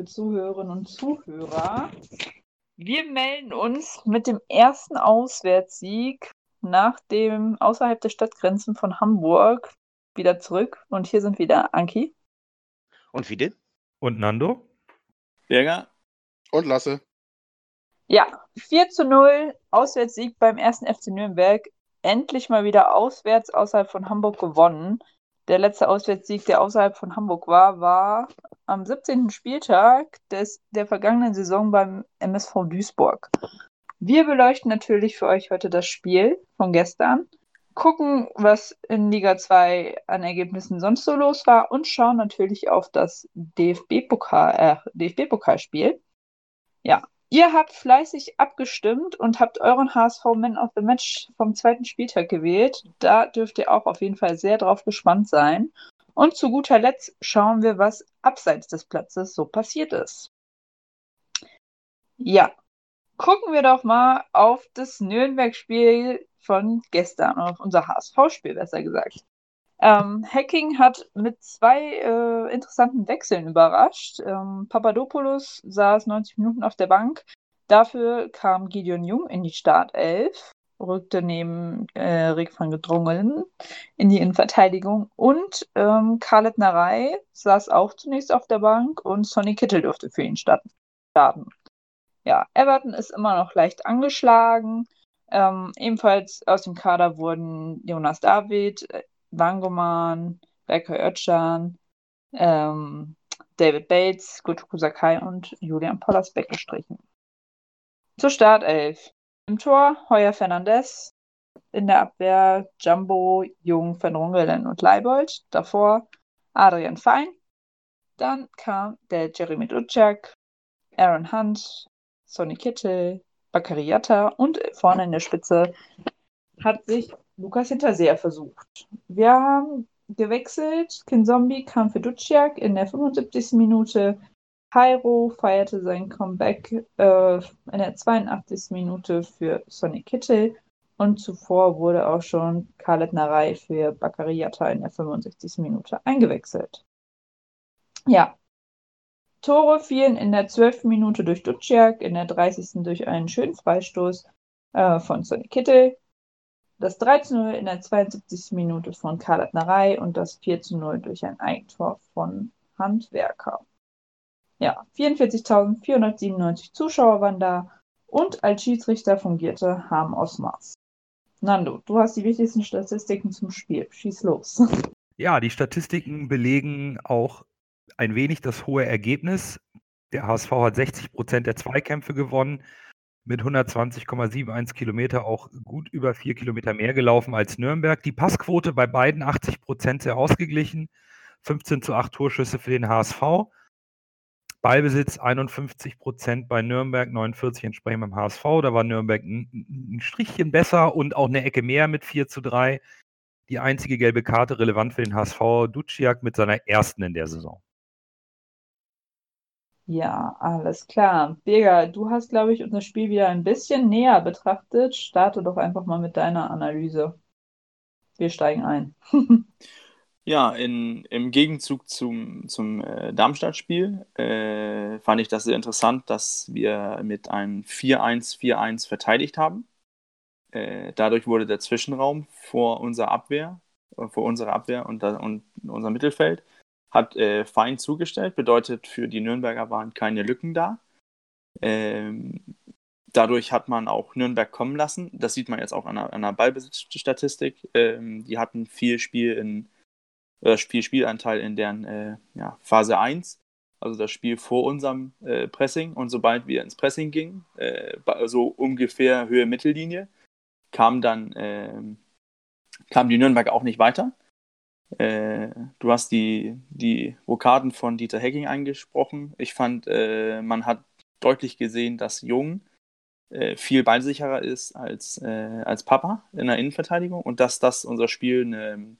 liebe Zuhörerinnen und Zuhörer. Wir melden uns mit dem ersten Auswärtssieg nach dem außerhalb der Stadtgrenzen von Hamburg wieder zurück. Und hier sind wieder Anki. Und Fide. Und Nando. Berger. Und Lasse. Ja, 4 zu 0, Auswärtssieg beim ersten FC Nürnberg. Endlich mal wieder auswärts außerhalb von Hamburg gewonnen. Der letzte Auswärtssieg, der außerhalb von Hamburg war, war am 17. Spieltag des, der vergangenen Saison beim MSV Duisburg. Wir beleuchten natürlich für euch heute das Spiel von gestern, gucken, was in Liga 2 an Ergebnissen sonst so los war und schauen natürlich auf das DFB-Pokal, äh, DFB-Pokalspiel. Ja, ihr habt fleißig abgestimmt und habt euren HSV Man of the Match vom zweiten Spieltag gewählt. Da dürft ihr auch auf jeden Fall sehr drauf gespannt sein. Und zu guter Letzt schauen wir, was abseits des Platzes so passiert ist. Ja, gucken wir doch mal auf das Nürnberg-Spiel von gestern, auf unser HSV-Spiel besser gesagt. Ähm, Hacking hat mit zwei äh, interessanten Wechseln überrascht. Ähm, Papadopoulos saß 90 Minuten auf der Bank. Dafür kam Gideon Jung in die Startelf rückte neben äh, Rick van Gedrungen in die Innenverteidigung und ähm, Khaled Narei saß auch zunächst auf der Bank und Sonny Kittel durfte für ihn starten. Ja, Everton ist immer noch leicht angeschlagen. Ähm, ebenfalls aus dem Kader wurden Jonas David, Wangoman, Becker Özcan, ähm, David Bates, Gotoku Sakai und Julian Pollersbeck gestrichen. Zur Startelf. Im Tor Heuer Fernandes, in der Abwehr Jumbo, Jung, Van Rungelen und Leibold. Davor Adrian Fein. Dann kam der Jeremy Dutschak, Aaron Hunt, Sonny Kittel, Bakariata und vorne in der Spitze hat sich Lukas Hinterseher versucht. Wir haben gewechselt. Kinzombie kam für Duciak in der 75. Minute. Cairo feierte sein Comeback äh, in der 82. Minute für Sonny Kittel und zuvor wurde auch schon Khaled Narei für Bakariata in der 65. Minute eingewechselt. Ja, Tore fielen in der 12. Minute durch Duciak, in der 30. durch einen schönen Freistoß äh, von Sonny Kittel, das 13-0 in der 72. Minute von Khaled Narei und das 4-0 durch ein Eigentor von Handwerker. Ja, 44.497 Zuschauer waren da und als Schiedsrichter fungierte Harm Osmars. Nando, du hast die wichtigsten Statistiken zum Spiel. Schieß los. Ja, die Statistiken belegen auch ein wenig das hohe Ergebnis. Der HSV hat 60 Prozent der Zweikämpfe gewonnen, mit 120,71 Kilometer auch gut über vier Kilometer mehr gelaufen als Nürnberg. Die Passquote bei beiden 80 Prozent sehr ausgeglichen, 15 zu 8 Torschüsse für den HSV. Ballbesitz 51 Prozent bei Nürnberg, 49 entsprechend beim HSV. Da war Nürnberg ein, ein Strichchen besser und auch eine Ecke mehr mit 4 zu 3. Die einzige gelbe Karte relevant für den HSV, Duciak mit seiner ersten in der Saison. Ja, alles klar. Birger, du hast, glaube ich, unser Spiel wieder ein bisschen näher betrachtet. Starte doch einfach mal mit deiner Analyse. Wir steigen ein. Ja, in, im Gegenzug zum, zum äh, Darmstadt-Spiel äh, fand ich das sehr interessant, dass wir mit einem 4-1-4-1 verteidigt haben. Äh, dadurch wurde der Zwischenraum vor unserer Abwehr, äh, vor unserer Abwehr und, und unser Mittelfeld hat äh, fein zugestellt, bedeutet für die Nürnberger waren keine Lücken da. Ähm, dadurch hat man auch Nürnberg kommen lassen. Das sieht man jetzt auch an an der Ballbesitzstatistik. Ähm, die hatten viel Spiel in oder viel Spielanteil in deren äh, ja, Phase 1, also das Spiel vor unserem äh, Pressing. Und sobald wir ins Pressing gingen, äh, so ungefähr Höhe Mittellinie, kam dann ähm, kam die Nürnberg auch nicht weiter. Äh, du hast die, die Vokaden von Dieter Hecking angesprochen. Ich fand, äh, man hat deutlich gesehen, dass Jung äh, viel ballsicherer ist als, als Papa in der Innenverteidigung und dass das unser Spiel eine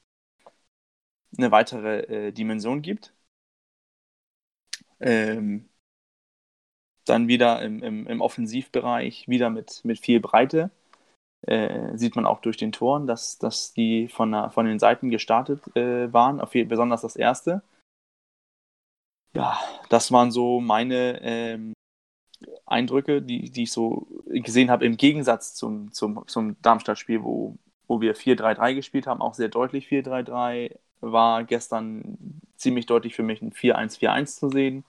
eine weitere äh, Dimension gibt. Ähm, dann wieder im, im, im, Offensivbereich, wieder mit, mit viel Breite. Äh, sieht man auch durch den Toren, dass, dass die von, der, von den Seiten gestartet äh, waren, auf, besonders das erste. Ja, das waren so meine ähm, Eindrücke, die, die ich so gesehen habe, im Gegensatz zum, zum, zum Darmstadt-Spiel, wo, wo wir 4-3-3 gespielt haben, auch sehr deutlich 4-3-3, war gestern ziemlich deutlich für mich ein 4-1-4-1 zu sehen.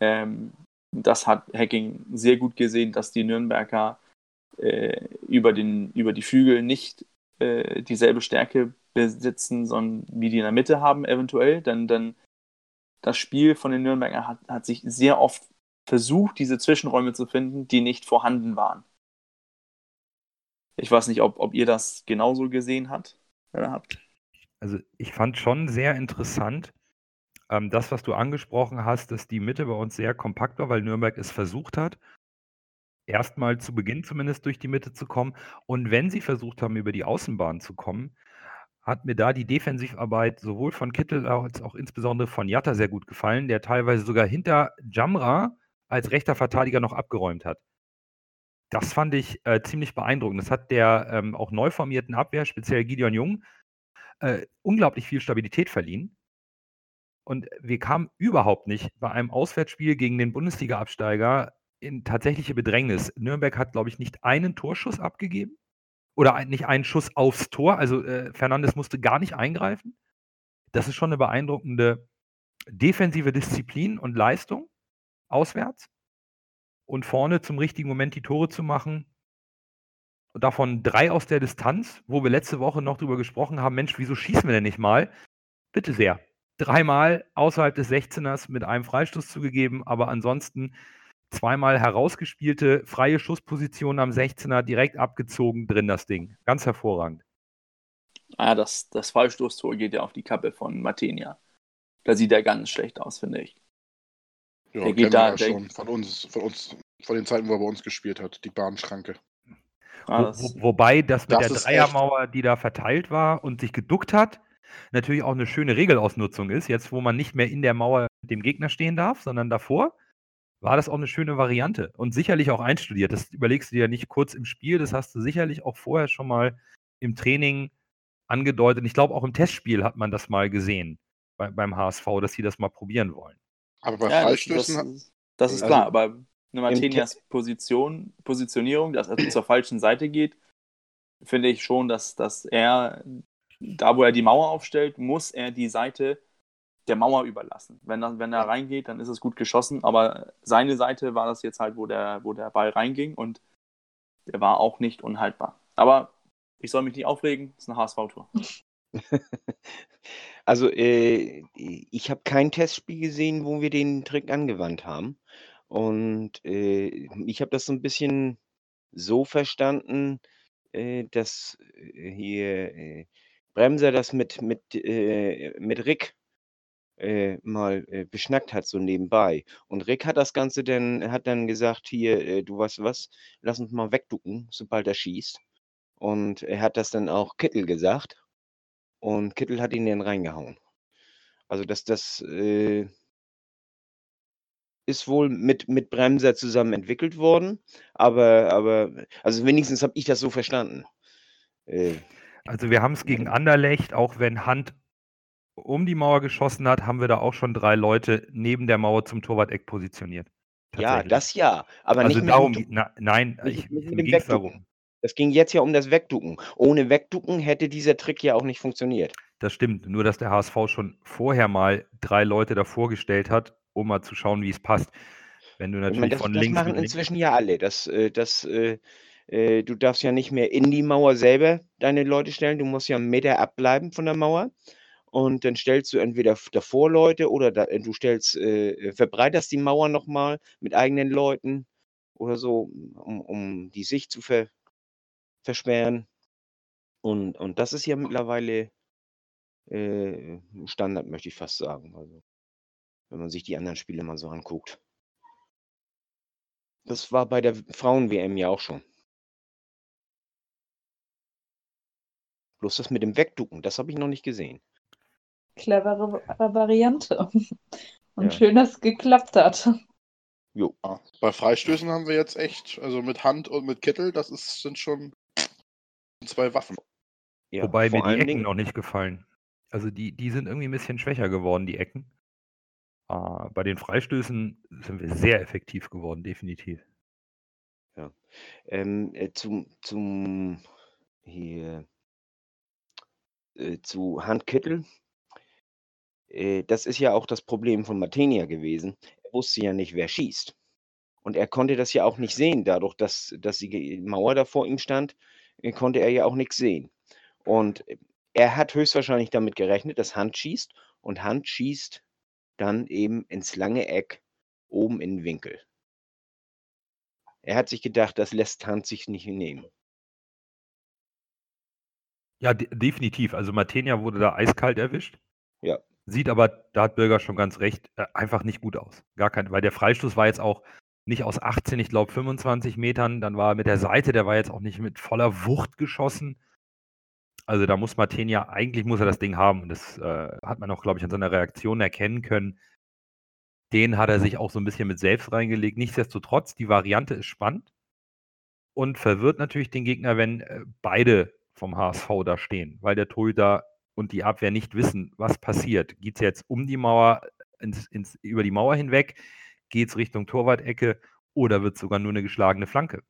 Ähm, das hat Hacking sehr gut gesehen, dass die Nürnberger äh, über, den, über die Flügel nicht äh, dieselbe Stärke besitzen, sondern wie die in der Mitte haben eventuell. Denn, denn das Spiel von den Nürnbergern hat, hat sich sehr oft versucht, diese Zwischenräume zu finden, die nicht vorhanden waren. Ich weiß nicht, ob, ob ihr das genauso gesehen habt, oder habt. Also ich fand schon sehr interessant, ähm, das, was du angesprochen hast, dass die Mitte bei uns sehr kompakt war, weil Nürnberg es versucht hat, erstmal zu Beginn zumindest durch die Mitte zu kommen. Und wenn sie versucht haben, über die Außenbahn zu kommen, hat mir da die Defensivarbeit sowohl von Kittel als auch insbesondere von Jatta sehr gut gefallen, der teilweise sogar hinter Jamra als rechter Verteidiger noch abgeräumt hat. Das fand ich äh, ziemlich beeindruckend. Das hat der ähm, auch neu formierten Abwehr, speziell Gideon Jung, äh, unglaublich viel Stabilität verliehen. Und wir kamen überhaupt nicht bei einem Auswärtsspiel gegen den Bundesliga-Absteiger in tatsächliche Bedrängnis. Nürnberg hat, glaube ich, nicht einen Torschuss abgegeben oder nicht einen Schuss aufs Tor. Also äh, Fernandes musste gar nicht eingreifen. Das ist schon eine beeindruckende defensive Disziplin und Leistung auswärts. Und vorne zum richtigen Moment die Tore zu machen. Davon drei aus der Distanz, wo wir letzte Woche noch drüber gesprochen haben, Mensch, wieso schießen wir denn nicht mal? Bitte sehr. Dreimal außerhalb des 16ers mit einem Freistoß zugegeben, aber ansonsten zweimal herausgespielte freie Schusspositionen am 16er, direkt abgezogen, drin das Ding. Ganz hervorragend. Ah, das, das Freistoßtor geht ja auf die Kappe von Matenia. Da sieht er ganz schlecht aus, finde ich. Ja, der geht da ja schon von uns, von uns, von den Zeiten, wo er bei uns gespielt hat, die Bahnschranke. Ah, wo, wo, wobei das mit das der Dreiermauer, die da verteilt war und sich geduckt hat, natürlich auch eine schöne Regelausnutzung ist. Jetzt, wo man nicht mehr in der Mauer mit dem Gegner stehen darf, sondern davor, war das auch eine schöne Variante und sicherlich auch einstudiert. Das überlegst du dir ja nicht kurz im Spiel, das hast du sicherlich auch vorher schon mal im Training angedeutet. Ich glaube, auch im Testspiel hat man das mal gesehen bei, beim HSV, dass sie das mal probieren wollen. Aber bei ja, Freistößen. Das, das, das ist also, klar, aber eine Martinias Position, Positionierung, dass er zur falschen Seite geht, finde ich schon, dass, dass er, da wo er die Mauer aufstellt, muss er die Seite der Mauer überlassen. Wenn er, wenn er reingeht, dann ist es gut geschossen, aber seine Seite war das jetzt halt, wo der, wo der Ball reinging und der war auch nicht unhaltbar. Aber ich soll mich nicht aufregen, das ist eine HSV-Tour. Also, äh, ich habe kein Testspiel gesehen, wo wir den Trick angewandt haben. Und, äh, ich habe das so ein bisschen so verstanden, äh, dass, äh, hier, äh, Bremser das mit mit, äh, mit Rick, äh, mal, äh, beschnackt hat, so nebenbei. Und Rick hat das Ganze dann hat dann gesagt: „Hier, äh, du weißt was, lass uns mal wegducken, sobald er schießt.“ Und er hat das dann auch Kittel gesagt. Und Kittel hat ihn dann reingehauen. Also das das, äh ist wohl mit mit Bremser zusammen entwickelt worden, aber aber also wenigstens habe ich das so verstanden. Äh, also, wir haben es gegen Anderlecht, auch wenn Hand um die Mauer geschossen hat, haben wir da auch schon drei Leute neben der Mauer zum Torwart-Eck positioniert. Ja, das ja, aber Also nicht mit darum na nein, nicht ich mit dem ging's darum. Das ging jetzt ja um das Wegducken. Ohne Wegducken hätte dieser Trick ja auch nicht funktioniert. Das stimmt, nur dass der HSV schon vorher mal drei Leute davor gestellt hat, um mal zu schauen, wie es passt. Wenn du Ich meine, natürlich das von das links machen mit links inzwischen ja alle. Das äh, das, äh, äh, du darfst ja nicht mehr in die Mauer selber deine Leute stellen. Du musst ja 'n Meter abbleiben von der Mauer. Und dann stellst du entweder davor Leute oder da du stellst äh, verbreiterst die Mauer noch mal mit eigenen Leuten oder so, um um die Sicht zu ver versperren. Und und das ist ja mittlerweile äh, Standard, möchte ich fast sagen. Also, wenn man sich die anderen Spiele mal so anguckt. Das war bei der Frauen-WM ja auch schon. Bloß das mit dem Wegducken, das habe ich noch nicht gesehen. Clevere Variante. Und ja. schön, dass es geklappt hat. Jo. Bei Freistößen haben wir jetzt echt, also mit Hand und mit Kittel, das ist, sind schon zwei Waffen. Ja, Wobei mir die Ecken Dingen... noch nicht gefallen. Also die, die sind irgendwie ein bisschen schwächer geworden, die Ecken. Uh, bei den Freistößen sind wir sehr effektiv geworden, definitiv. Ja. Ähm, äh, zum, zum hier äh, zu Handkittel. Äh, das ist ja auch das Problem von Matenia gewesen. Er wusste ja nicht, wer schießt. Und er konnte das ja auch nicht sehen, dadurch, dass, dass die Mauer da vor ihm stand, äh, konnte er ja auch nichts sehen. Und äh, er hat höchstwahrscheinlich damit gerechnet, dass Hand schießt und Hand schießt dann eben ins lange Eck oben in den Winkel. Er hat sich gedacht, das lässt Hand sich nicht nehmen. Ja, de definitiv. Also Matenia wurde da eiskalt erwischt. Ja. Sieht aber, da hat Bürger schon ganz recht, äh, einfach nicht gut aus. Gar kein, weil der Freistoß war jetzt auch nicht aus 18, ich glaube 25 Metern. Dann war er mit der Seite, der war jetzt auch nicht mit voller Wucht geschossen. Also da muss Matenia, eigentlich muss er das Ding haben. Und das äh, hat man auch, glaube ich, an seiner Reaktion erkennen können. Den hat er sich auch so ein bisschen mit selbst reingelegt. Nichtsdestotrotz, die Variante ist spannend und verwirrt natürlich den Gegner, wenn äh, beide vom HSV da stehen, weil der Torhüter und die Abwehr nicht wissen, was passiert. Geht es jetzt um die Mauer, ins, ins, über die Mauer hinweg? Geht es Richtung Torwart-Ecke oder wird es sogar nur eine geschlagene Flanke?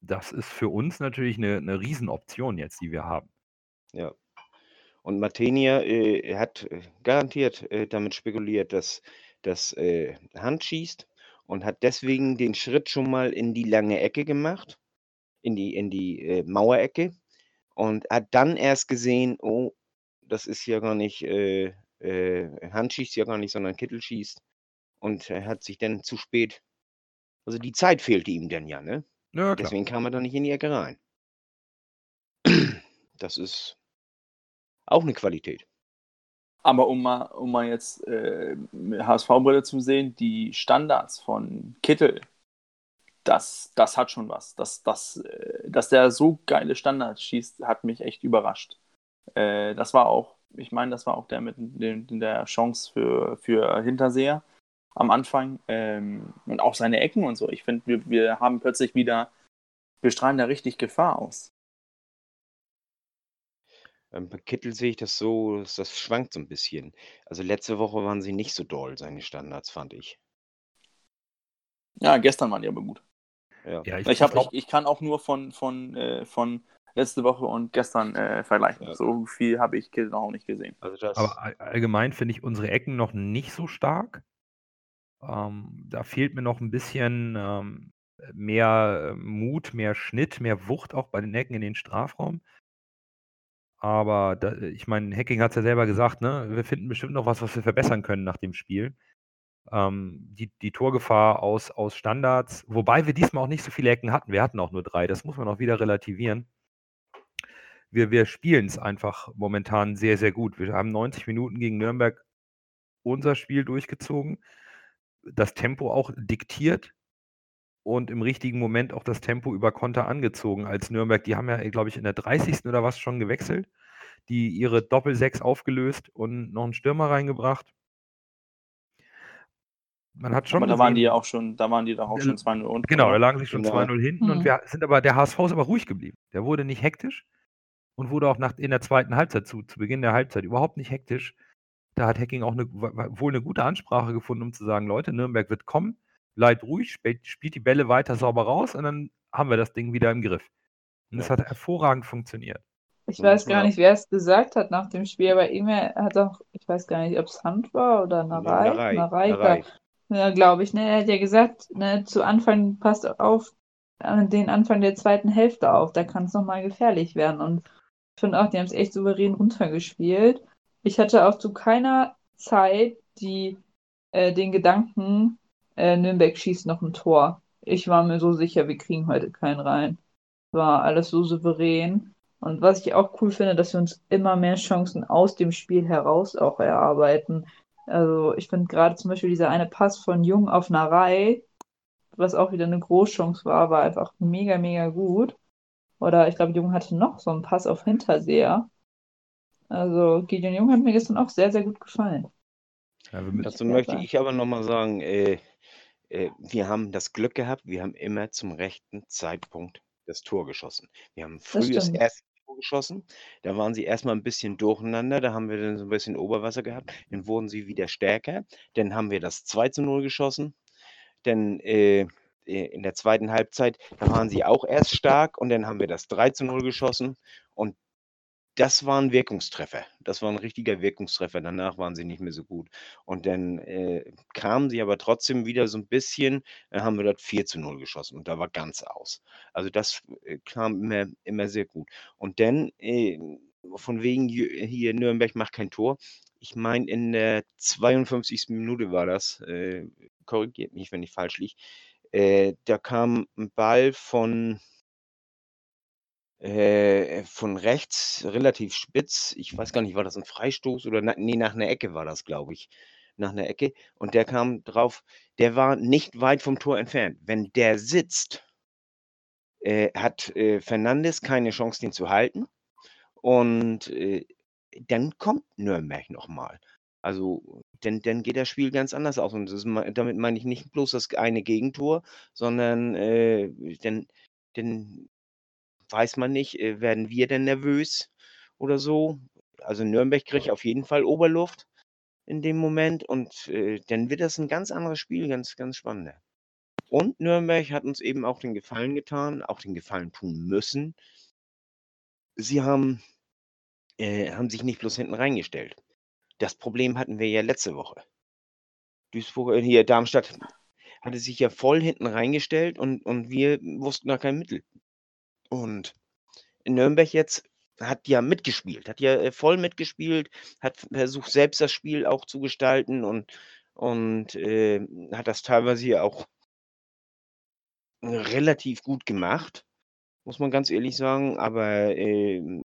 Das ist für uns natürlich eine, eine Riesenoption jetzt, die wir haben. Ja. Und Matenia äh, hat äh, garantiert äh, damit spekuliert, dass das äh, Hand schießt und hat deswegen den Schritt schon mal in die lange Ecke gemacht, in die, in die äh, Mauerecke und hat dann erst gesehen, oh, das ist ja gar nicht, äh, äh, Hand schießt ja gar nicht, sondern Kittel schießt. Und er hat sich dann zu spät, also die Zeit fehlte ihm dann ja, ne? Ja, klar. Deswegen kam er dann nicht in die Ecke rein. Das ist auch eine Qualität. Aber um mal, um mal jetzt äh, HSV-Brille zu sehen, die Standards von Kittel das, das hat schon was. Das, das, äh, dass der so geile Standards schießt, hat mich echt überrascht. Äh, das war auch, ich meine, das war auch der mit den, der Chance für, für Hinterseher am Anfang. Ähm, und auch seine Ecken und so. Ich finde, wir, wir haben plötzlich wieder, wir strahlen da richtig Gefahr aus. Ähm, bei Kittel sehe ich das so, das schwankt so ein bisschen. Also letzte Woche waren sie nicht so doll, seine Standards, fand ich. Ja, gestern waren die aber gut. Ja. ja ich, ich, hab, ich, ich, kann auch nur von, von, äh, von letzte Woche und gestern äh, vergleichen. Ja. So viel habe ich noch auch nicht gesehen. Also Aber allgemein finde ich unsere Ecken noch nicht so stark. Ähm, da fehlt mir noch ein bisschen ähm, mehr ähm, Mut, mehr Schnitt, mehr Wucht auch bei den Ecken in den Strafraum. Aber da, ich meine, Hacking hat es ja selber gesagt, ne? wir finden bestimmt noch was, was wir verbessern können nach dem Spiel ähm, die, die Torgefahr aus, aus Standards, wobei wir diesmal auch nicht so viele Ecken hatten. Wir hatten auch nur drei, das muss man auch wieder relativieren. Wir, wir spielen es einfach momentan sehr, sehr gut. Wir haben 90 Minuten gegen Nürnberg unser Spiel durchgezogen, das Tempo auch diktiert und im richtigen Moment auch das Tempo über Konter angezogen als Nürnberg. Die haben ja, glaube ich, in der 30. oder was schon gewechselt, die ihre Doppel-6 aufgelöst und noch einen Stürmer reingebracht man hat schon. Aber da waren die ja auch schon, da waren die doch auch schon 2-0 unten. Genau, da lagen sie schon 2-0 genau. hinten mhm. und wir sind aber, der HSV ist aber ruhig geblieben. Der wurde nicht hektisch und wurde auch nach, in der zweiten Halbzeit, zu, zu Beginn der Halbzeit, überhaupt nicht hektisch. Da hat Hacking auch eine, wohl eine gute Ansprache gefunden, um zu sagen, Leute, Nürnberg wird kommen, bleibt ruhig, spielt, spielt die Bälle weiter sauber raus und dann haben wir das Ding wieder im Griff. Und das hat hervorragend funktioniert. Ich weiß gar nicht, wer es gesagt hat nach dem Spiel, aber irgendwer hat auch, ich weiß gar nicht, ob es Hand war oder Narei. Narei, Narei, Narei. Ja, glaube ich. Ne? Er hat ja gesagt, ne, zu Anfang passt auf an den Anfang der zweiten Hälfte auf, da kann es nochmal gefährlich werden. Und finde auch, die haben es echt souverän runtergespielt. Ich hatte auch zu keiner Zeit die, äh, den Gedanken, äh, Nürnberg schießt noch ein Tor. Ich war mir so sicher, wir kriegen heute keinen rein. War alles so souverän. Und was ich auch cool finde, dass wir uns immer mehr Chancen aus dem Spiel heraus auch erarbeiten. Also ich finde gerade zum Beispiel dieser eine Pass von Jung auf Narei, was auch wieder eine Großchance war, war einfach mega, mega gut. Oder ich glaube, Jung hatte noch so einen Pass auf Hinterseher. Also Gideon Jung hat mir gestern auch sehr, sehr gut gefallen. Ja, Dazu möchte ich aber nochmal sagen, äh, äh, wir haben das Glück gehabt, wir haben immer zum rechten Zeitpunkt das Tor geschossen. Wir haben früh das, das erste Tor geschossen. Da waren sie erstmal ein bisschen durcheinander, da haben wir dann so ein bisschen Oberwasser gehabt. Dann wurden sie wieder stärker. Dann haben wir das 2 zu 0 geschossen. Dann äh, in der zweiten Halbzeit, da waren sie auch erst stark und dann haben wir das 3 zu 0 geschossen. Und das war ein Wirkungstreffer. Das war ein richtiger Wirkungstreffer. Danach waren sie nicht mehr so gut. Und dann äh, kamen sie aber trotzdem wieder so ein bisschen, dann haben wir dort 4 zu 0 geschossen und da war ganz aus. Also das äh, kam immer, immer sehr gut. Und dann, äh, von wegen hier Nürnberg macht kein Tor. Ich meine, in der 52. Minute war das, äh, korrigiert mich, wenn ich falsch liege. Äh, da kam ein Ball von äh, von rechts relativ spitz. Ich weiß gar nicht, war das ein Freistoß oder na ne, nach einer Ecke war das, glaube ich. Nach einer Ecke. Und der kam drauf, der war nicht weit vom Tor entfernt. Wenn der sitzt, äh, hat äh, Fernandes keine Chance, den zu halten. Und äh, dann kommt Nürnberg nochmal. Also, dann, dann geht das Spiel ganz anders aus. Und das, damit meine ich nicht bloß das eine Gegentor, sondern äh, dann, dann weiß man nicht, äh, werden wir denn nervös oder so? Also Nürnberg kriegt auf jeden Fall Oberluft in dem Moment und äh, dann wird das ein ganz anderes Spiel, ganz, ganz spannender. Und Nürnberg hat uns eben auch den Gefallen getan, auch den Gefallen tun müssen. Sie haben, äh, haben sich nicht bloß hinten reingestellt. Das Problem hatten wir ja letzte Woche. Duisburg, äh, hier Darmstadt hatte sich ja voll hinten reingestellt und, und wir wussten gar kein Mittel. Und Nürnberg jetzt hat ja mitgespielt, hat ja äh, voll mitgespielt, hat versucht, selbst das Spiel auch zu gestalten und, und äh, hat das teilweise hier auch relativ gut gemacht, muss man ganz ehrlich sagen. Aber äh,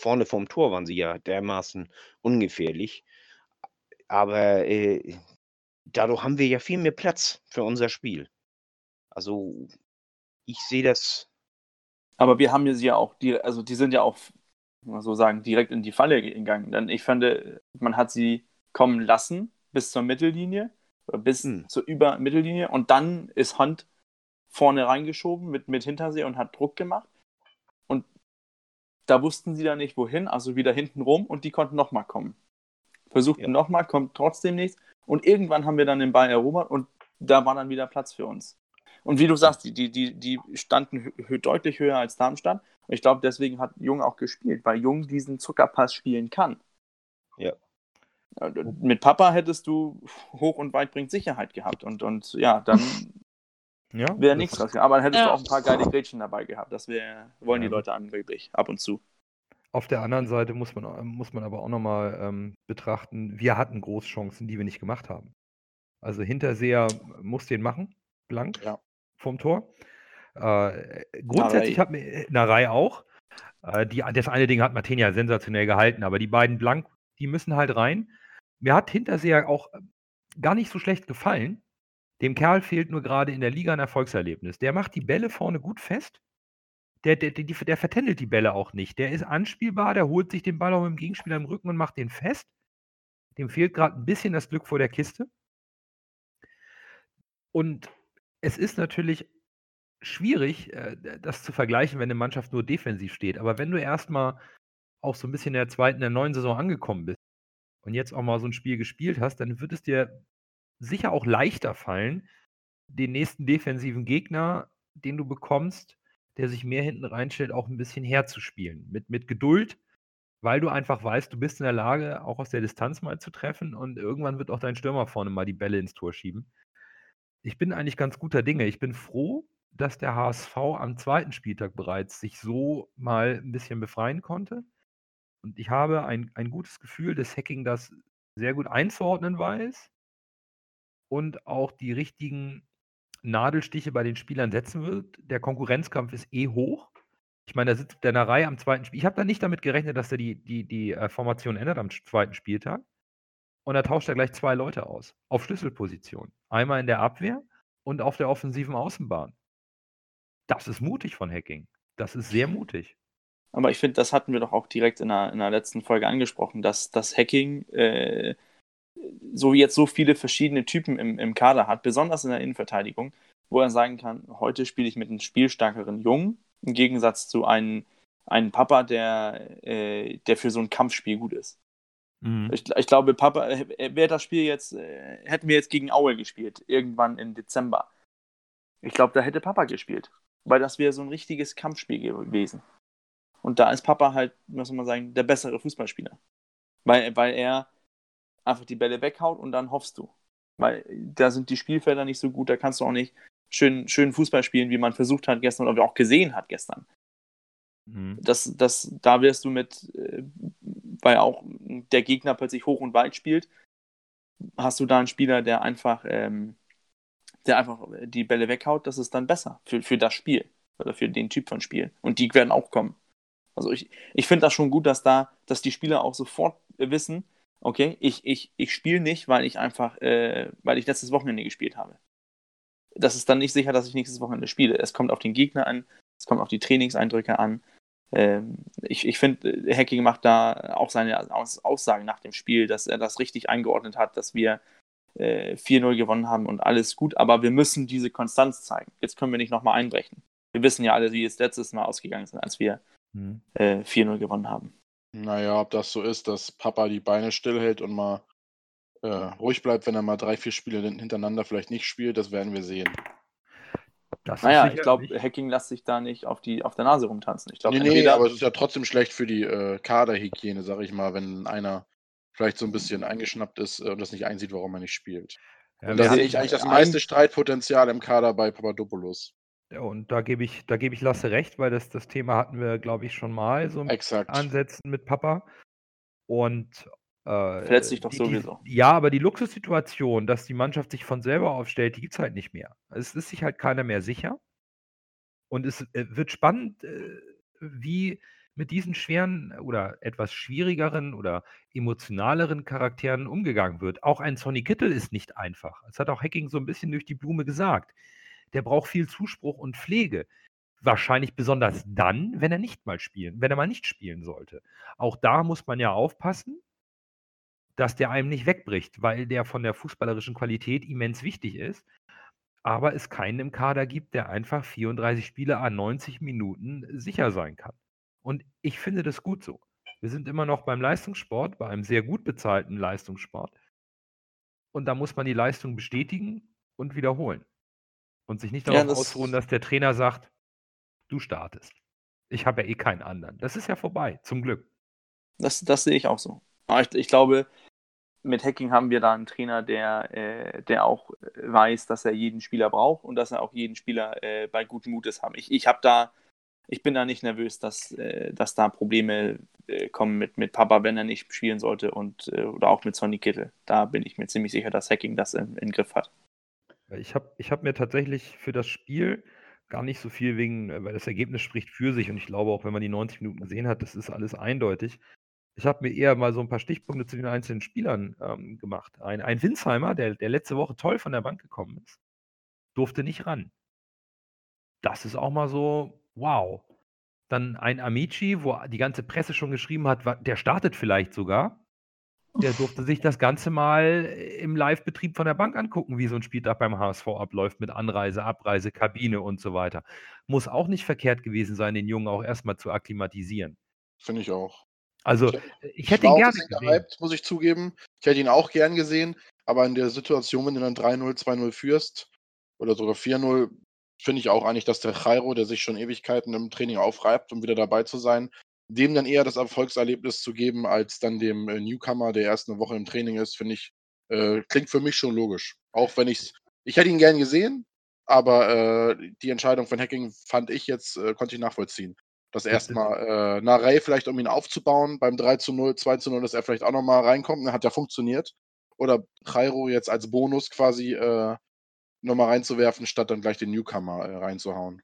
vorne vom Tor waren sie ja dermaßen ungefährlich. Aber äh, dadurch haben wir ja viel mehr Platz für unser Spiel. Also ich sehe das aber wir haben sie ja auch, die, also die sind ja auch, mal so sagen, direkt in die Falle gegangen. Denn ich fand, man hat sie kommen lassen bis zur Mittellinie, bis hm. zur Übermittellinie und dann ist Hunt vorne reingeschoben mit, mit Hintersee und hat Druck gemacht. Da wussten sie dann nicht wohin, also wieder hinten rum und die konnten nochmal kommen. Versuchten ja. nochmal, kommt trotzdem nichts. Und irgendwann haben wir dann den Ball erobert und da war dann wieder Platz für uns. Und wie du sagst, die, die, die standen deutlich höher als Darmstadt. Und ich glaube, deswegen hat Jung auch gespielt, weil Jung diesen Zuckerpass spielen kann. Ja. Mit Papa hättest du hoch und weit bringt Sicherheit gehabt. Und, und ja, dann ja, wäre nichts draus. Aber dann hättest ja. du auch ein paar geile Gretchen dabei gehabt. Das wär, wollen ja. die Leute angeblich ab und zu. Auf der anderen Seite muss man, muss man aber auch nochmal ähm, betrachten, wir hatten Großchancen, die wir nicht gemacht haben. Also Hinterseher muss den machen, blank. Ja vom Tor. Äh, grundsätzlich hat mir äh, Narei auch. Äh, die, das eine Ding hat Martinia sensationell gehalten, aber die beiden blank, die müssen halt rein. Mir hat Hinterseher auch äh, gar nicht so schlecht gefallen. Dem Kerl fehlt nur gerade in der Liga ein Erfolgserlebnis. Der macht die Bälle vorne gut fest. Der, der, der, der vertändelt die Bälle auch nicht. Der ist anspielbar, der holt sich den Ball auch mit dem Gegenspieler im Rücken und macht den fest. Dem fehlt gerade ein bisschen das Glück vor der Kiste. Und es ist natürlich schwierig, äh, das zu vergleichen, wenn eine Mannschaft nur defensiv steht. Aber wenn du erstmal auch so ein bisschen in der zweiten, der neuen Saison angekommen bist und jetzt auch mal so ein Spiel gespielt hast, dann wird es dir sicher auch leichter fallen, den nächsten defensiven Gegner, den du bekommst, der sich mehr hinten reinstellt, auch ein bisschen herzuspielen. Mit, mit Geduld, weil du einfach weißt, du bist in der Lage, auch aus der Distanz mal zu treffen und irgendwann wird auch dein Stürmer vorne mal die Bälle ins Tor schieben. Ich bin eigentlich ganz guter Dinge. Ich bin froh, dass der HSV am zweiten Spieltag bereits sich so mal ein bisschen befreien konnte. Und ich habe ein, ein gutes Gefühl, dass Hacking das sehr gut einzuordnen weiß und auch die richtigen Nadelstiche bei den Spielern setzen wird. Der Konkurrenzkampf ist eh hoch. Ich meine, da sitzt der Narei am zweiten Spiel. Ich habe da nicht damit gerechnet, dass er die, die, die äh, Formation ändert am zweiten Spieltag. Und da tauscht er gleich zwei Leute aus. Auf Schlüsselpositionen. Einmal in der Abwehr und auf der offensiven Außenbahn. Das ist mutig von Hacking. Das ist sehr mutig. Aber ich finde, das hatten wir doch auch direkt in der, in der letzten Folge angesprochen, dass das Hacking äh, so jetzt so viele verschiedene Typen im, im Kader hat, besonders in der Innenverteidigung, wo er sagen kann, heute spiele ich mit einem spielstarkeren Jungen, im Gegensatz zu einem einen Papa, der, äh, der für so ein Kampfspiel gut ist. Mhm. Ich, ich, glaube, Papa, äh, wäre das Spiel jetzt, äh, hätten wir jetzt gegen Aue gespielt, irgendwann im Dezember. Ich glaube, da hätte Papa gespielt. Weil das wäre so ein richtiges Kampfspiel gewesen. Und da ist Papa halt, muss man sagen, der bessere Fußballspieler. Weil, weil er einfach die Bälle weghaut und dann hoffst du. Weil da sind die Spielfelder nicht so gut, da kannst du auch nicht schön, schön Fußball spielen, wie man versucht hat gestern oder auch gesehen hat gestern. Mhm. Das, das, da wirst du mit, äh, weil auch der Gegner plötzlich hoch und weit spielt, hast du da einen Spieler, der einfach, ähm, der einfach die Bälle weghaut, das ist dann besser für, für das Spiel oder für den Typ von Spiel. Und die werden auch kommen. Also ich, ich finde das schon gut, dass da, dass die Spieler auch sofort wissen, okay, ich, ich, ich spiele nicht, weil ich einfach, äh, weil ich letztes Wochenende gespielt habe. Das ist dann nicht sicher, dass ich nächstes Wochenende spiele. Es kommt auf den Gegner an, es kommt auf die Trainingseindrücke an. Ähm, ich ich finde, Hacking macht da auch seine Aussagen nach dem Spiel, dass er das richtig eingeordnet hat, dass wir äh, 4-0 gewonnen haben und alles gut, aber wir müssen diese Konstanz zeigen. Jetzt können wir nicht nochmal einbrechen. Wir wissen ja alle, wie es letztes Mal ausgegangen ist, als wir hm. äh, 4-0 gewonnen haben. Naja, ob das so ist, dass Papa die Beine stillhält und mal äh, ruhig bleibt, wenn er mal drei, vier Spiele hintereinander vielleicht nicht spielt, das werden wir sehen. Das naja, ich glaube, Hacking lässt sich da nicht auf, die, auf der Nase rumtanzen. Ich glaub, nee, nee, aber es ist ja trotzdem schlecht für die äh, Kaderhygiene, sag ich mal, wenn einer vielleicht so ein bisschen eingeschnappt ist äh, und das nicht einsieht, warum er nicht spielt. Ja, und da sehe ich eigentlich das meiste Streitpotenzial im Kader bei Papadopoulos. Und da gebe ich, da gebe ich Lasse recht, weil das, das Thema hatten wir, glaube ich, schon mal so mit Ansätzen mit Papa. Und äh, Verletzt sich doch die, sowieso. Die, ja, aber die Luxussituation, dass die Mannschaft sich von selber aufstellt, die gibt es halt nicht mehr. Es ist sich halt keiner mehr sicher. Und es äh, wird spannend, äh, wie mit diesen schweren oder etwas schwierigeren oder emotionaleren Charakteren umgegangen wird. Auch ein Sonny Kittel ist nicht einfach. Das hat auch Hacking so ein bisschen durch die Blume gesagt der braucht viel Zuspruch und Pflege. Wahrscheinlich besonders dann, wenn er nicht mal spielen, wenn er mal nicht spielen sollte. Auch da muss man ja aufpassen, dass der einem nicht wegbricht, weil der von der fußballerischen Qualität immens wichtig ist. Aber es keinen im Kader gibt, der einfach 34 Spiele an 90 Minuten sicher sein kann. Und ich finde das gut so. Wir sind immer noch beim Leistungssport, bei einem sehr gut bezahlten Leistungssport. Und da muss man die Leistung bestätigen und wiederholen. Und sich nicht darauf ja, das ausruhen, dass der Trainer sagt, du startest. Ich habe ja eh keinen anderen. Das ist ja vorbei, zum Glück. Das, das sehe ich auch so. Aber ich, ich glaube, mit Hacking haben wir da einen Trainer, der, äh, der auch weiß, dass er jeden Spieler braucht und dass er auch jeden Spieler äh, bei gutem Mutes haben. Ich, ich habe da, ich bin da nicht nervös, dass, äh, dass da Probleme äh, kommen mit, mit Papa, wenn er nicht spielen sollte und äh, oder auch mit Sonny Kittel. Da bin ich mir ziemlich sicher, dass Hacking das im, im Griff hat. Ich habe ich habe mir tatsächlich für das Spiel gar nicht so viel wegen äh, weil das Ergebnis spricht für sich und ich glaube auch, wenn man die 90 Minuten gesehen hat, das ist alles eindeutig. Ich habe mir eher mal so ein paar Stichpunkte zu den einzelnen Spielern, ähm, gemacht. Ein ein Winsheimer, der der letzte Woche toll von der Bank gekommen ist, durfte nicht ran. Das ist auch mal so, wow. Dann ein Amici, wo die ganze Presse schon geschrieben hat, der startet vielleicht sogar. Der durfte sich das Ganze mal im Live-Betrieb von der Bank angucken, wie so ein Spieltag beim HSV abläuft mit Anreise, Abreise, Kabine und so weiter. Muss auch nicht verkehrt gewesen sein, den Jungen auch erstmal zu akklimatisieren. Finde ich auch. Also, ich, ich hätte ihn gerne gesehen. Gehypt, muss ich zugeben. Ich hätte ihn auch gern gesehen, aber in der Situation, wenn du dann 3-0, 2-0 führst oder sogar 4-0, finde ich auch eigentlich, dass der Jairo, der sich schon Ewigkeiten im Training aufreibt, um wieder dabei zu sein, dem dann eher das Erfolgserlebnis zu geben, als dann dem äh, Newcomer, der erst eine Woche im Training ist, finde ich, äh, klingt für mich schon logisch. Auch wenn ich ich hätte ihn gern gesehen, aber äh, die Entscheidung von Hacking fand ich jetzt, äh, konnte ich nachvollziehen. Das erstmal äh, Narey vielleicht, um ihn aufzubauen, beim 3 zu 0, 2 zu 0, dass er vielleicht auch nochmal reinkommt, dann hat ja funktioniert. Oder Jairo jetzt als Bonus quasi äh, nochmal reinzuwerfen, statt dann gleich den Newcomer äh, reinzuhauen.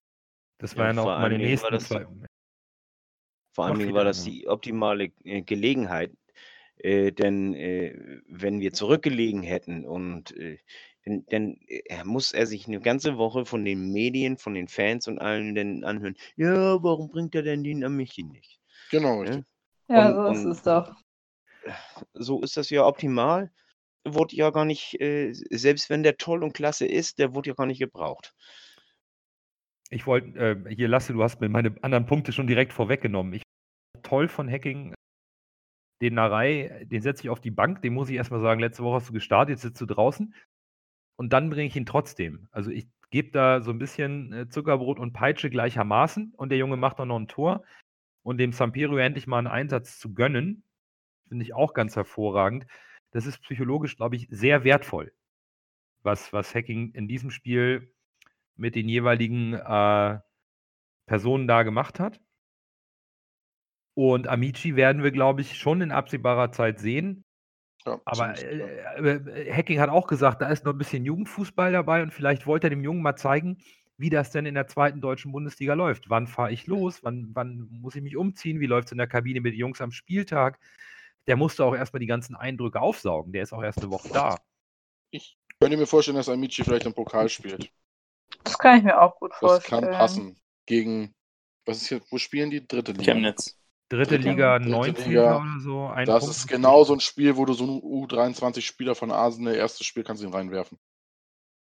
Das war ja, ja noch meine nächsten zwei. Vor allen Dingen war das die optimale äh, Gelegenheit, äh, denn äh, wenn wir zurückgelegen hätten und äh, dann, dann äh, muss er sich eine ganze Woche von den Medien, von den Fans und allen denn anhören, ja, warum bringt er denn den Amici nicht? Genau, richtig. Ja, und, so ist es doch. So ist das ja optimal. Wurde ja gar nicht, äh, selbst wenn der toll und klasse ist, der wurde ja gar nicht gebraucht. ich wollte, äh, hier Lasse, du hast mir meine anderen Punkte schon direkt vorweggenommen. Ich toll von Hacking. Den Narei, den setze ich auf die Bank, den muss ich erstmal sagen, letzte Woche hast du gestartet, jetzt sitzt du draußen. Und dann bringe ich ihn trotzdem. Also ich gebe da so ein bisschen äh, Zuckerbrot und Peitsche gleichermaßen und der Junge macht auch noch ein Tor. Und dem Sampiero endlich mal einen Einsatz zu gönnen, finde ich auch ganz hervorragend. Das ist psychologisch, glaube ich, sehr wertvoll, was, was Hacking in diesem Spiel mit den jeweiligen äh, Personen da gemacht hat. Und Amici werden wir, glaube ich, schon in absehbarer Zeit sehen. Ja, Aber sicher. äh, äh, Hacking hat auch gesagt, da ist noch ein bisschen Jugendfußball dabei und vielleicht wollte er dem Jungen mal zeigen, wie das denn in der zweiten deutschen Bundesliga läuft. Wann fahre ich los? Wann, wann muss ich mich umziehen? Wie läuft es in der Kabine mit den Jungs am Spieltag? Der musste auch erstmal die ganzen Eindrücke aufsaugen. Der ist auch erst eine Woche da. Ich könnte mir vorstellen, dass Amici vielleicht im Pokal spielt. Das kann ich mir auch gut Das vorstellen. kann passen. Gegen, was ist hier, wo spielen die? Dritte Liga. Chemnitz. Dritte Liga, Dritte 19. Liga, oder so. Ein Das Punkt. ist genau so ein Spiel, wo du so einen U23-Spieler von Arsenal, erstes Spiel kannst du ihn reinwerfen.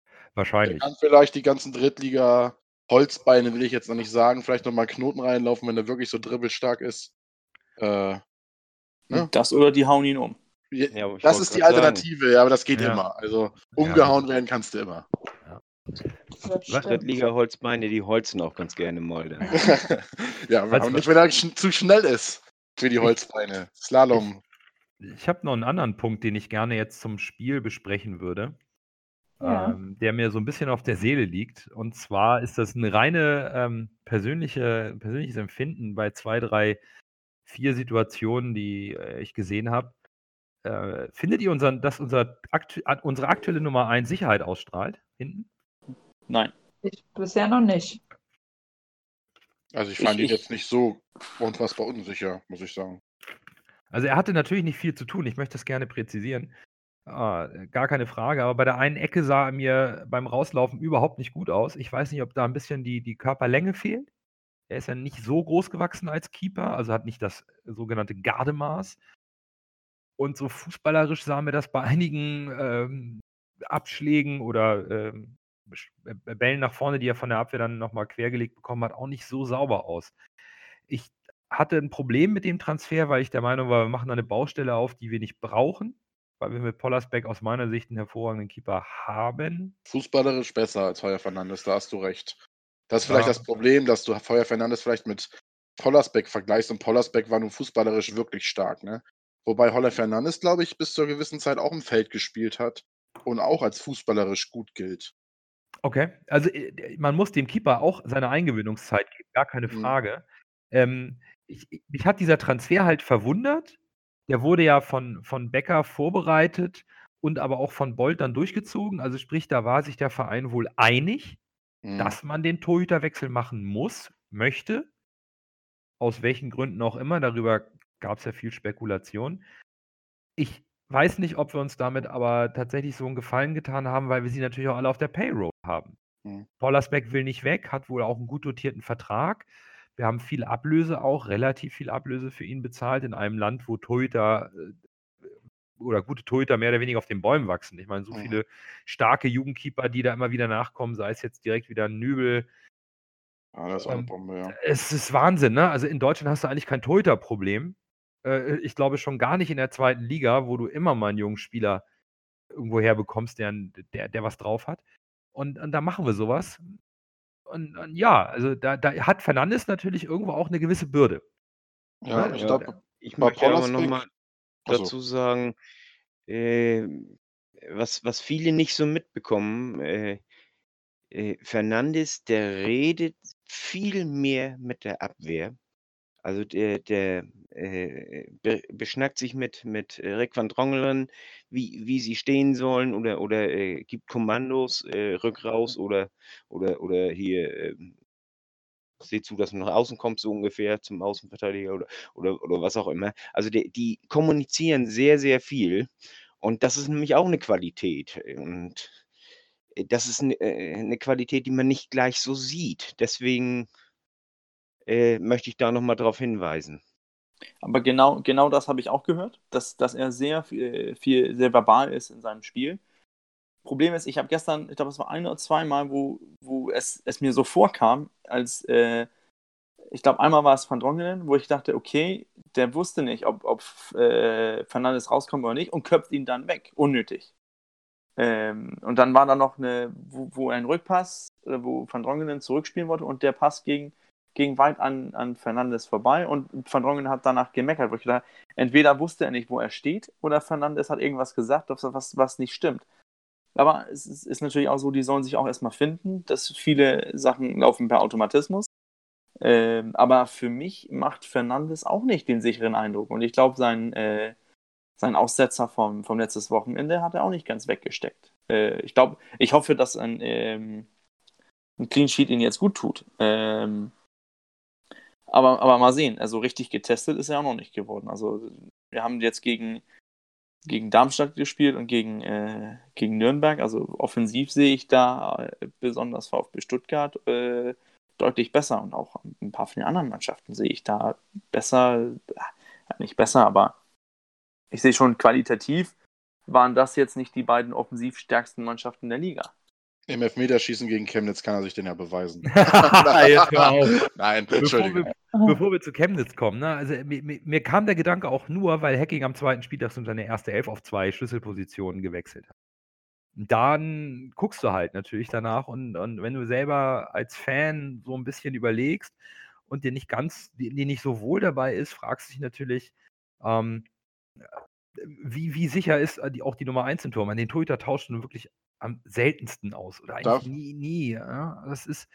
Der Wahrscheinlich. kann vielleicht die ganzen Drittliga Holzbeine, will ich jetzt noch nicht sagen, vielleicht nochmal Knoten reinlaufen, wenn er wirklich so dribbelstark ist. Äh, Ja. Das oder die hauen ihn um. Ja, das ist die grad sagen. Alternative, ja, aber das geht Ja. immer. Also umgehauen werden kannst du immer. Drittliga Holzbeine, die holzen auch ganz gerne mal. Dann. ja, aber nicht, wenn er zu schnell ist für die Holzbeine. Slalom. Ich habe noch einen anderen Punkt, den ich gerne jetzt zum Spiel besprechen würde, Ja. ähm, der mir so ein bisschen auf der Seele liegt. Und zwar ist das eine reine ähm, persönliche, persönliches Empfinden bei zwei, drei, vier Situationen, die äh, ich gesehen habe. Äh, findet ihr, unseren, dass unser aktu a- unsere aktuelle Nummer 1 Sicherheit ausstrahlt? Hinten? Nein. Ich bisher noch nicht. Also ich Ich- fand ihn ich- jetzt nicht so unfassbar unsicher, muss ich sagen. Also er hatte natürlich nicht viel zu tun, ich möchte das gerne präzisieren. Ah, gar keine Frage, aber bei der einen Ecke sah er mir beim Rauslaufen überhaupt nicht gut aus. Ich weiß nicht, ob da ein bisschen die, die Körperlänge fehlt. Er ist ja nicht so groß gewachsen als Keeper, also hat nicht das sogenannte Gardemaß. Und so fußballerisch sah mir das bei einigen ähm, Abschlägen oder ähm, äh, Bällen nach vorne, die er von der Abwehr dann nochmal quergelegt bekommen hat, auch nicht so sauber aus. Ich hatte ein Problem mit dem Transfer, weil ich der Meinung war, wir machen da eine Baustelle auf, die wir nicht brauchen, weil wir mit Pollersbeck aus meiner Sicht einen hervorragenden Keeper haben. Fußballerisch besser als Feuer Fernandes, da hast du recht. Das ist vielleicht Ja. das Problem, dass du Feuer Fernandes vielleicht mit Pollersbeck vergleichst und Pollersbeck war nun fußballerisch wirklich stark, ne? Wobei Holler Fernandes, glaube ich, bis zur gewissen Zeit auch im Feld gespielt hat und auch als fußballerisch gut gilt. Okay, also äh, man muss dem Keeper auch seine Eingewöhnungszeit geben, gar keine Mhm. Frage. Ähm, ich, ich- mich hat dieser Transfer halt verwundert. Der wurde ja von, von Becker vorbereitet und aber auch von Bolt dann durchgezogen. Also sprich, da war sich der Verein wohl einig, Mhm. dass man den Torhüterwechsel machen muss, möchte. Aus welchen Gründen auch immer. Darüber gab es ja viel Spekulation. Ich weiß nicht, ob wir uns damit aber tatsächlich so einen Gefallen getan haben, weil wir sie natürlich auch alle auf der Payroll haben. Mhm. Pollersbeck will nicht weg, hat wohl auch einen gut dotierten Vertrag. Wir haben viel Ablöse auch, relativ viel Ablöse für ihn bezahlt in einem Land, wo Torhüter äh, oder gute Torhüter mehr oder weniger auf den Bäumen wachsen. Ich meine, so Mhm. viele starke Jugendkeeper, die da immer wieder nachkommen, sei es jetzt direkt wieder ein Nübel, Ja, das ist auch eine ähm, Bombe, ja. es ist Wahnsinn, ne? Also in Deutschland hast du eigentlich kein Torhüterproblem. Äh, ich glaube schon gar nicht in der zweiten Liga, wo du immer mal einen jungen Spieler irgendwo herbekommst, der, der, der was drauf hat. Und, und da machen wir sowas. Und, und ja, also da, da hat Fernandes natürlich irgendwo auch eine gewisse Bürde. Ja, Ne? ich Ja, glaube, Ich möchte aber nochmal Achso. dazu sagen, äh, was, was viele nicht so mitbekommen, äh, äh, Fernandes, der redet viel mehr mit der Abwehr. Also der, der äh, be, beschnackt sich mit, mit äh, Rick van Drongelen, wie, wie sie stehen sollen oder, oder äh, gibt Kommandos, äh, rück raus oder, oder, oder hier äh, seh zu, dass du nach außen kommst, so ungefähr zum Außenverteidiger oder, oder, oder was auch immer. Also die, die kommunizieren sehr, sehr viel und das ist nämlich auch eine Qualität. Und äh, das ist eine, äh, eine Qualität, die man nicht gleich so sieht. Deswegen äh, möchte ich da nochmal drauf hinweisen. Aber genau, genau das habe ich auch gehört, dass, dass er sehr viel, viel, sehr verbal ist in seinem Spiel. Problem ist, ich habe gestern, ich glaube, es war ein oder zweimal, wo, wo es, es mir so vorkam, als, äh, ich glaube, einmal war es Van Drongelen, wo ich dachte, okay, der wusste nicht, ob, ob äh, Fernandes rauskommt oder nicht und köpft ihn dann weg, unnötig. Ähm, und dann war da noch eine, wo, wo ein Rückpass, äh, wo Van Drongelen zurückspielen wollte und der Pass ging, ging weit an, an Fernandes vorbei und Van Drongelen hat danach gemeckert, wo ich dachte, entweder wusste er nicht, wo er steht oder Fernandes hat irgendwas gesagt, was, was nicht stimmt. Aber es ist, ist natürlich auch so, die sollen sich auch erstmal finden, dass viele Sachen laufen per Automatismus. Ähm, aber für mich macht Fernandes auch nicht den sicheren Eindruck. Und ich glaube, sein, äh, sein Aussetzer vom, vom letztes Wochenende hat er auch nicht ganz weggesteckt. Äh, ich glaube, ich hoffe, dass ein, ähm, ein Clean Sheet ihn jetzt gut tut. Ähm, aber, aber mal sehen, also richtig getestet ist er auch noch nicht geworden. Also wir haben jetzt gegen, gegen Darmstadt gespielt und gegen, äh, gegen Nürnberg. Also offensiv sehe ich da äh, besonders VfB Stuttgart äh, deutlich besser und auch ein paar von den anderen Mannschaften sehe ich da besser, äh, nicht besser, aber ich sehe schon qualitativ waren das jetzt nicht die beiden offensiv stärksten Mannschaften der Liga. Im Elfmeterschießen gegen Chemnitz kann er sich denn ja beweisen. Jetzt hör auf. Nein, Bevor Entschuldigung. wir, bevor wir zu Chemnitz kommen, ne, also mir, mir, kam der Gedanke auch nur, weil Hacking am zweiten Spieltag so seine erste Elf auf zwei Schlüsselpositionen gewechselt hat. Dann guckst du halt natürlich danach und, und wenn du selber als Fan so ein bisschen überlegst und dir nicht ganz, dir nicht so wohl dabei ist, fragst du dich natürlich, ähm, wie, wie sicher ist die, auch die Nummer 1 im Tor? Man, den Torhüter tauscht nun wirklich am seltensten aus oder eigentlich Darf- nie, nie. Ja? Das ist,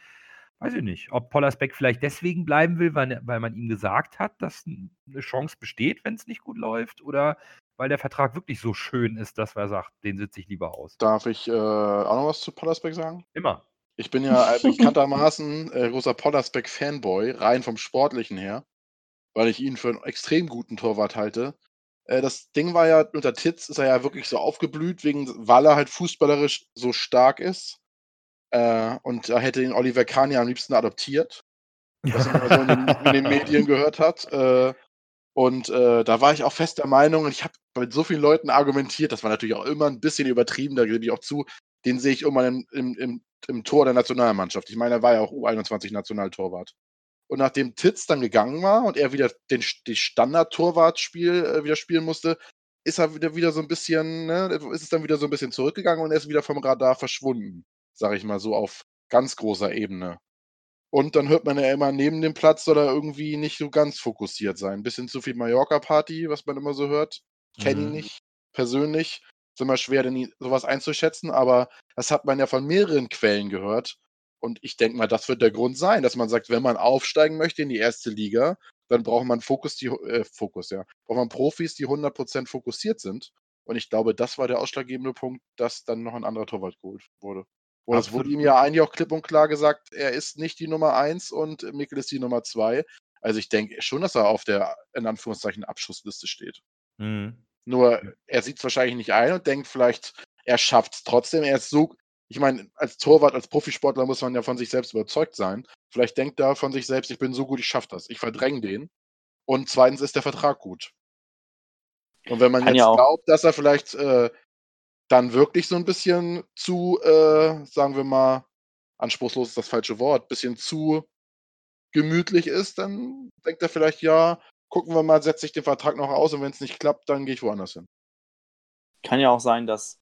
weiß ich nicht, ob Pollersbeck vielleicht deswegen bleiben will, weil, weil man ihm gesagt hat, dass eine Chance besteht, wenn es nicht gut läuft oder weil der Vertrag wirklich so schön ist, dass er sagt, den sitze ich lieber aus. Darf ich äh, auch noch was zu Pollersbeck sagen? Immer. Ich bin ja bekanntermaßen äh, großer Pollersbeck-Fanboy, rein vom Sportlichen her, weil ich ihn für einen extrem guten Torwart halte. Äh, das Ding war ja, unter Titz ist er ja wirklich so aufgeblüht, wegen, weil er halt fußballerisch so stark ist. Äh, und da hätte ihn Oliver Kahn ja am liebsten adoptiert, was man so in den, in den Medien gehört hat. Äh, und äh, da war ich auch fest der Meinung, und ich habe mit so vielen Leuten argumentiert, das war natürlich auch immer ein bisschen übertrieben, da gebe ich auch zu, den sehe ich immer im, im, im, im Tor der Nationalmannschaft. Ich meine, er war ja auch U21-Nationaltorwart. Und nachdem Titz dann gegangen war und er wieder den, die Standard-Torwartspiel äh, wieder spielen musste, ist er wieder, wieder so ein bisschen, ne, ist es dann wieder so ein bisschen zurückgegangen und er ist wieder vom Radar verschwunden, sage ich mal so auf ganz großer Ebene. Und dann hört man ja immer, neben dem Platz soll er irgendwie nicht so ganz fokussiert sein. Ein bisschen zu viel Mallorca-Party, was man immer so hört. Kenne ihn Mhm. nicht persönlich. Ist immer schwer, denn sowas einzuschätzen, aber das hat man ja von mehreren Quellen gehört. Und ich denke mal, das wird der Grund sein, dass man sagt, wenn man aufsteigen möchte in die erste Liga, dann braucht man Fokus, die, äh, Fokus, ja. Braucht man Profis, die 100% fokussiert sind. Und ich glaube, das war der ausschlaggebende Punkt, dass dann noch ein anderer Torwart geholt wurde. Und es wurde ihm ja eigentlich auch klipp und klar gesagt, er ist nicht die Nummer 1 und Mikkel ist die Nummer 2. Also ich denke schon, dass er auf der, in Anführungszeichen, Abschussliste steht. Mhm. Nur er sieht es wahrscheinlich nicht ein und denkt vielleicht, er schafft es trotzdem. Er ist so, ich meine, als Torwart, als Profisportler muss man ja von sich selbst überzeugt sein. Vielleicht denkt er von sich selbst, ich bin so gut, ich schaffe das. Ich verdränge den. Und zweitens ist der Vertrag gut. Und wenn man Kann jetzt glaubt, dass er vielleicht äh, dann wirklich so ein bisschen zu, äh, sagen wir mal, anspruchslos ist das falsche Wort, bisschen zu gemütlich ist, dann denkt er vielleicht, ja, gucken wir mal, setze ich den Vertrag noch aus und wenn es nicht klappt, dann gehe ich woanders hin. Kann ja auch sein, dass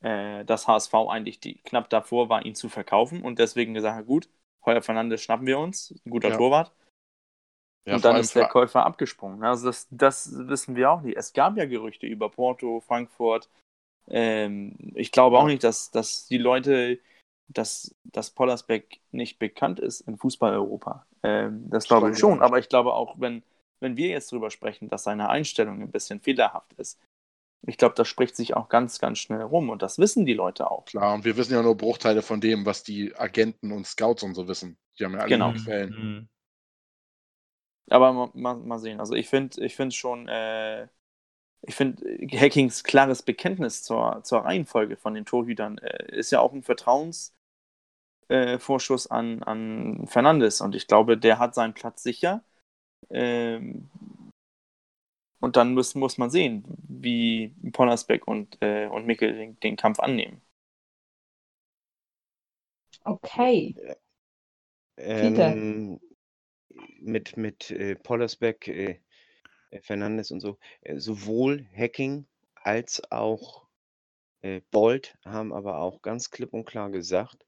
äh, das HSV eigentlich die, knapp davor war, ihn zu verkaufen und deswegen gesagt hat, gut, Heuer Fernandes schnappen wir uns, ein guter Ja. Torwart. Ja, und dann ist der Käufer abgesprungen. Also das, das wissen wir auch nicht. Es gab ja Gerüchte über Porto, Frankfurt. Ähm, ich glaube auch Ja. nicht, dass, dass die Leute, dass, dass Pollersbeck nicht bekannt ist in Fußball-Europa. Ähm, das glaube ich schon. auch. Aber ich glaube auch, wenn, wenn wir jetzt drüber sprechen, dass seine Einstellung ein bisschen fehlerhaft ist, ich glaube, das spricht sich auch ganz, ganz schnell rum. Und das wissen die Leute auch. Klar, und wir wissen ja nur Bruchteile von dem, was die Agenten und Scouts und so wissen. Die haben ja alle Genau. Quellen. Mhm. Aber mal, mal, mal sehen. Also ich finde ich find schon, äh, ich finde Hackings klares Bekenntnis zur, zur Reihenfolge von den Torhütern äh, ist ja auch ein Vertrauensvorschuss äh, an, an Fernandes. Und ich glaube, der hat seinen Platz sicher. Ähm, und dann muss, muss man sehen, wie Pollersbeck und, äh, und Mikkel den, den Kampf annehmen. Okay. Peter. Ähm, mit mit äh, Pollersbeck, äh, äh, Fernandes und so. Äh, sowohl Hacking als auch äh, Bolt haben aber auch ganz klipp und klar gesagt,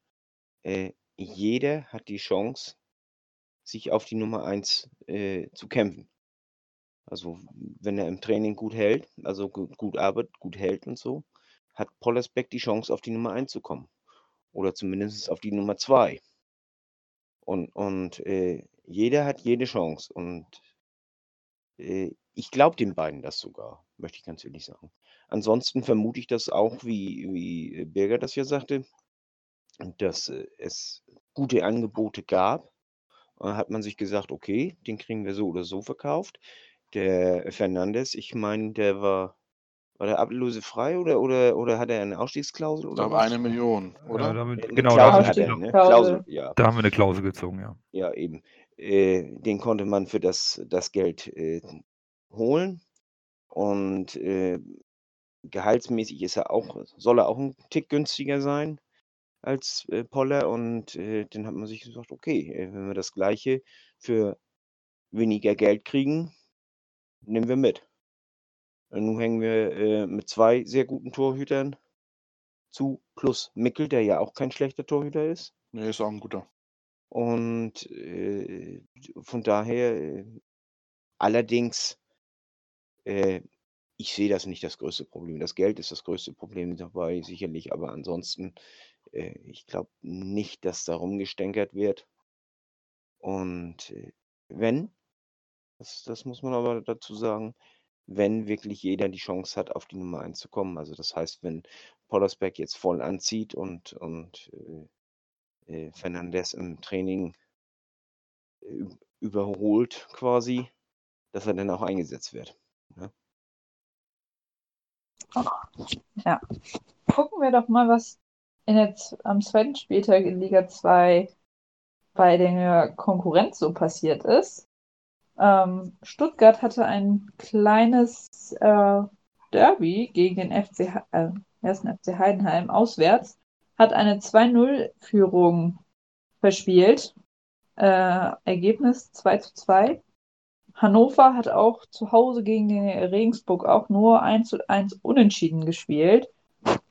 äh, jeder hat die Chance, sich auf die Nummer 1 äh, zu kämpfen. Also, wenn er im Training gut hält, also gu gut arbeitet, gut hält und so, hat Pollersbeck die Chance, auf die Nummer 1 zu kommen oder zumindest auf die Nummer 2. Und und, äh, jeder hat jede Chance und, äh, ich glaube den beiden das sogar, möchte ich ganz ehrlich sagen. Ansonsten vermute ich das auch, wie wie äh, Birger das ja sagte, dass, äh, es gute Angebote gab. Da hat man sich gesagt: „Okay, den kriegen wir so oder so verkauft.“ Der Fernandes, ich meine, der war war der ablösefrei oder oder oder hat er eine Ausstiegsklausel Ich oder glaube, was? 1 Million, Ja, oder? damit, Äh, 'ne genau, da Klausel haben, hat er, ne? Klausel. Ja. da haben wir eine Klausel gezogen, ja. Ja, eben. Äh, den konnte man für das das Geld, äh, holen und, äh, gehaltsmäßig ist er auch soll er auch 'n Tick günstiger sein als, äh, Poller und, äh, dann hat man sich gesagt: „Okay, äh, wenn wir das Gleiche für weniger Geld kriegen, nehmen wir mit.“ Und nun hängen wir, äh, mit 2 sehr guten Torhütern zu, plus Mickel, der ja auch kein schlechter Torhüter ist. Ne, ist auch 'n guter. Und, äh, von daher, äh allerdings, äh, ich sehe das nicht das größte Problem. Das Geld ist das größte Problem dabei sicherlich, aber ansonsten, äh, ich glaube nicht, dass da rumgestänkert wird. Und, äh, wenn das das muss man aber dazu sagen, wenn wirklich jeder die Chance hat, auf die Nummer 1 zu kommen. Also, das heißt, wenn Pollersbeck jetzt voll anzieht und und, äh, äh, Fernandes im Training ü überholt quasi, dass er dann auch eingesetzt wird, ne? Ja. Gucken wir doch mal, was in der am 2. Spieltag in Liga 2 bei der Konkurrenz so passiert ist. Ähm, Stuttgart hatte ein kleines, äh, Derby gegen den FC äh, 1. FC Heidenheim auswärts, hat eine 2:0-Führung verspielt. Äh, Ergebnis 2:2. Hannover hat auch zu Hause gegen Regensburg auch nur 1:1 unentschieden gespielt.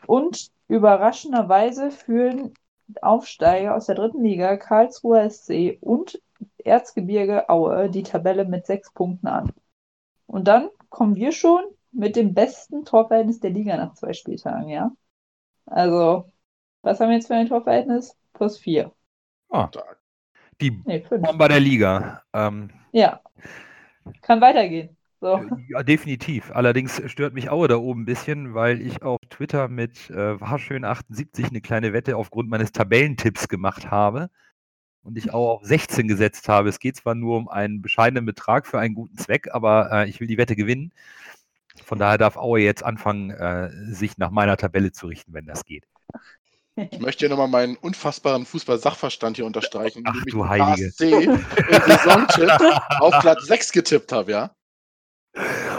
Und überraschenderweise führen Aufsteiger aus der 3. Liga, Karlsruher SC und Erzgebirge Aue, die Tabelle mit 6 Punkten an. Und dann kommen wir schon mit dem besten Torverhältnis der Liga nach 2 Spieltagen, ja? Also, was haben wir jetzt für ein Torverhältnis? +4. Ah, Stark. die Ne, 5. Bomber der Liga. Ähm, Ja. Kann weitergehen. So. äh, ja, definitiv. Allerdings stört mich Aue da oben 'n bisschen, weil ich auf Twitter mit, äh, warschön78 'ne kleine Wette aufgrund meines Tabellentipps gemacht habe und ich Aue auf 16 gesetzt habe. Es geht zwar nur um einen bescheidenen Betrag für einen guten Zweck, aber, äh, ich will die Wette gewinnen. Von daher darf Aue jetzt anfangen, äh, sich nach meiner Tabelle zu richten, wenn das geht. Ich möchte hier noch mal meinen unfassbaren Fußball-Sachverstand hier unterstreichen, Ach, du Heilige. KSC im Saisontipp auf Platz 6 getippt habe, ja?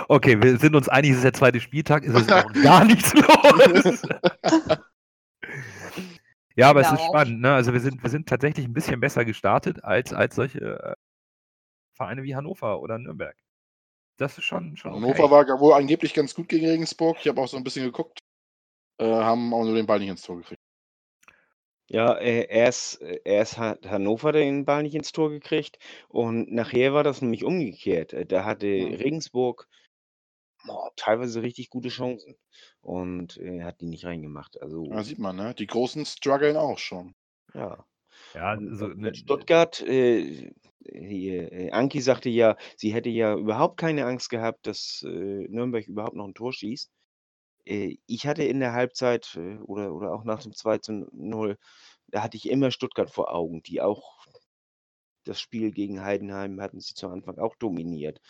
Okay, wir sind uns einig, es ist der 2. Spieltag, es ist noch gar nichts los. Ja, aber es ist spannend, ne? Also, wir sind wir sind tatsächlich 'n bisschen besser gestartet als als solche, äh, Vereine wie Hannover oder Nürnberg. Das ist schon schon Hannover okay. war wohl angeblich ganz gut gegen Regensburg. Ich habe auch so 'n bisschen geguckt, äh, haben auch nur den Ball nicht ins Tor gekriegt. Ja, äh, erst äh, erst hat Hannover den Ball nicht ins Tor gekriegt und nachher war das nämlich umgekehrt. Da hatte Mhm. Regensburg, boah, teilweise richtig gute Chancen und, äh, hat die nicht reingemacht. Ja, Also sieht man, ne? Die Großen struggeln auch schon. ja. Ja, also, ne Stuttgart, äh, hier, äh, Anki sagte ja, sie hätte ja überhaupt keine Angst gehabt, dass, äh, Nürnberg überhaupt noch 'n Tor schießt. Äh, ich hatte in der Halbzeit, äh, oder oder auch nach dem 2:0, da hatte ich immer Stuttgart vor Augen, die auch das Spiel gegen Heidenheim hatten sie zu Anfang auch dominiert.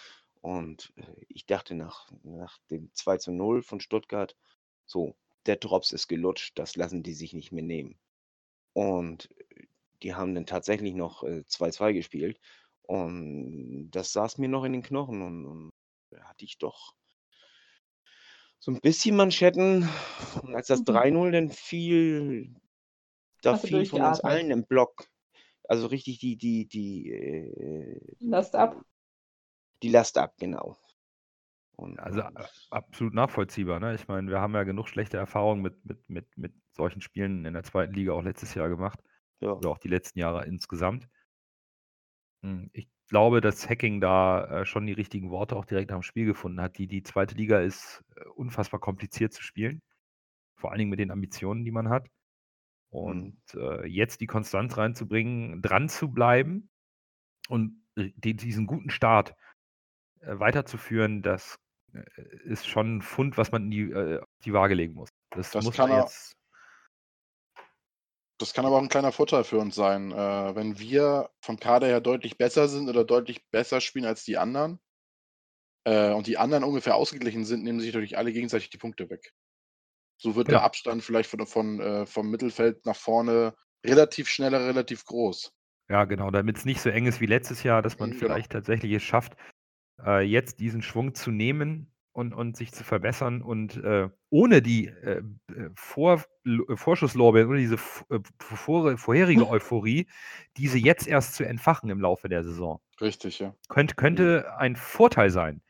Und, äh, ich dachte nach nach dem 2:0 von Stuttgart: „So, der Drops ist gelutscht, das lassen die sich nicht mehr nehmen.“ Und, äh, die haben dann tatsächlich noch, äh, 2:2 gespielt und das saß mir noch in den Knochen und und da hatte ich doch so 'n bisschen Manschetten. Und als das Mhm. 3:0 dann fiel Da Hast fiel von uns allen im Block, also richtig die, die, die, äh, Last ab. Die Last ab, genau. Und, Also und äh, absolut nachvollziehbar. Ne? Ich meine, wir haben ja genug schlechte Erfahrungen mit, mit, mit, mit solchen Spielen in der zweiten Liga auch letztes Jahr gemacht. ja, Oder auch die letzten Jahre insgesamt. Hm, Ich glaube, dass Hacking da äh, schon die richtigen Worte auch direkt am Spiel gefunden hat. Die, die zweite Liga ist äh, unfassbar kompliziert zu spielen. Vor allen Dingen mit den Ambitionen, die man hat. Und äh, jetzt die Konstanz reinzubringen, dran zu bleiben und äh, die, diesen guten Start weiterzuführen, das äh, ist schon ein Fund, was man in die, äh, auf die Waage legen muss. Das, Das muss kann man jetzt. Das kann aber auch ein kleiner Vorteil für uns sein. Äh, wenn wir vom Kader her deutlich besser sind oder deutlich besser spielen als die anderen äh, und die anderen ungefähr ausgeglichen sind, nehmen sich natürlich alle gegenseitig die Punkte weg. So wird der Genau. Abstand vielleicht von, von, äh, vom Mittelfeld nach vorne relativ schneller, relativ groß. Ja, genau, damit es nicht so eng ist wie letztes Jahr, dass man Mhm, genau. vielleicht tatsächlich es schafft, äh, jetzt diesen Schwung zu nehmen und, und sich zu verbessern und äh, ohne die äh, äh, Vor, L- Vorschusslorbeeren, ohne diese äh, vor, vorherige Euphorie, diese jetzt erst zu entfachen im Laufe der Saison. Richtig, ja. Könnt, könnte ein Vorteil sein.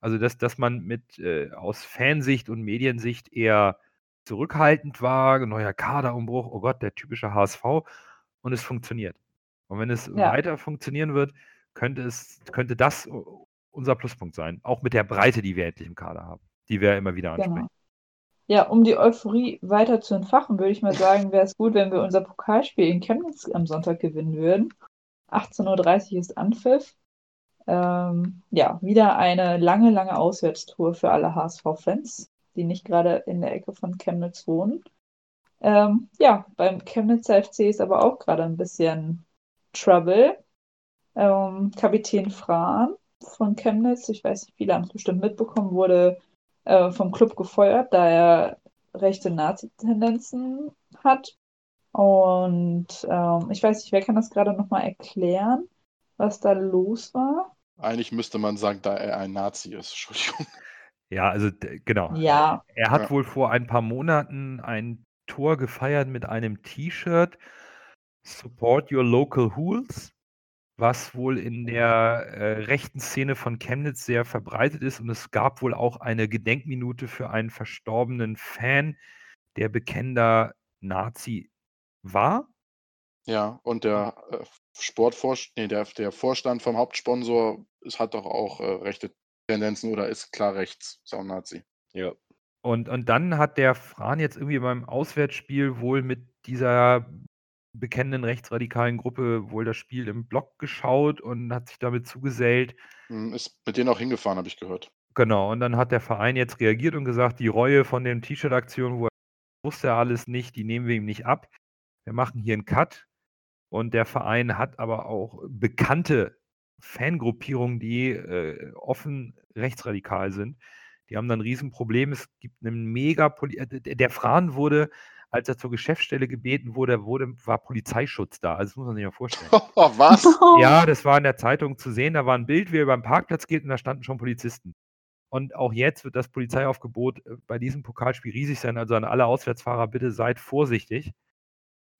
Also, dass, dass man mit äh, aus Fansicht und Mediensicht eher zurückhaltend war, neuer Kaderumbruch, oh Gott, der typische HSV, und es funktioniert. Und wenn es Ja. weiter funktionieren wird, könnte es, könnte das unser Pluspunkt sein. Auch mit der Breite, die wir endlich im Kader haben, die wir immer wieder ansprechen. Genau. Ja, um die Euphorie weiter zu entfachen, würde ich mal sagen, wäre es gut, wenn wir unser Pokalspiel in Chemnitz am Sonntag gewinnen würden. 18.30 Uhr ist Anpfiff. Ähm, ja, wieder eine lange, lange Auswärtstour für alle HSV-Fans, die nicht gerade in der Ecke von Chemnitz wohnen. Ähm, ja, beim Chemnitzer FC ist aber auch gerade ein bisschen Trouble. Ähm, Kapitän Frahn von Chemnitz, ich weiß nicht, viele haben es bestimmt mitbekommen, wurde äh, vom Club gefeuert, da er rechte Nazi-Tendenzen hat. Und ähm, ich weiß nicht, wer kann das gerade nochmal erklären, was da los war? Eigentlich müsste man sagen, da er ein Nazi ist. Entschuldigung. Ja, also genau. Ja, Er hat Ja. wohl vor ein paar Monaten ein Tor gefeiert mit einem T-Shirt Support Your Local Hools, was wohl in der äh, rechten Szene von Chemnitz sehr verbreitet ist. Und es gab wohl auch eine Gedenkminute für einen verstorbenen Fan, der bekennender Nazi war. Ja, und der äh, Sportvorstand, nee, der, der Vorstand vom Hauptsponsor ist, hat doch auch äh, rechte Tendenzen oder ist klar rechts, ist auch Nazi. ja. Und, und dann hat der Fran jetzt irgendwie beim Auswärtsspiel wohl mit dieser bekennenden rechtsradikalen Gruppe wohl das Spiel im Block geschaut und hat sich damit zugesellt. Hm, Ist mit denen auch hingefahren, habe ich gehört. Genau, und dann hat der Verein jetzt reagiert und gesagt, die Reue von den T-Shirt-Aktionen, wo er wusste er alles nicht, die nehmen wir ihm nicht ab. Wir machen hier einen Cut. Und der Verein hat aber auch bekannte Fangruppierungen, die äh, offen rechtsradikal sind. Die haben dann ein Riesenproblem. Es gibt einen mega äh, der der Fran wurde, als er zur Geschäftsstelle gebeten wurde, wurde war Polizeischutz da. Also das muss man sich mal vorstellen. Was? Ja, das war in der Zeitung zu sehen. Da war ein Bild, wie er über den Parkplatz geht und da standen schon Polizisten. Und auch jetzt wird das Polizeiaufgebot äh, bei diesem Pokalspiel riesig sein. Also an alle Auswärtsfahrer, bitte seid vorsichtig.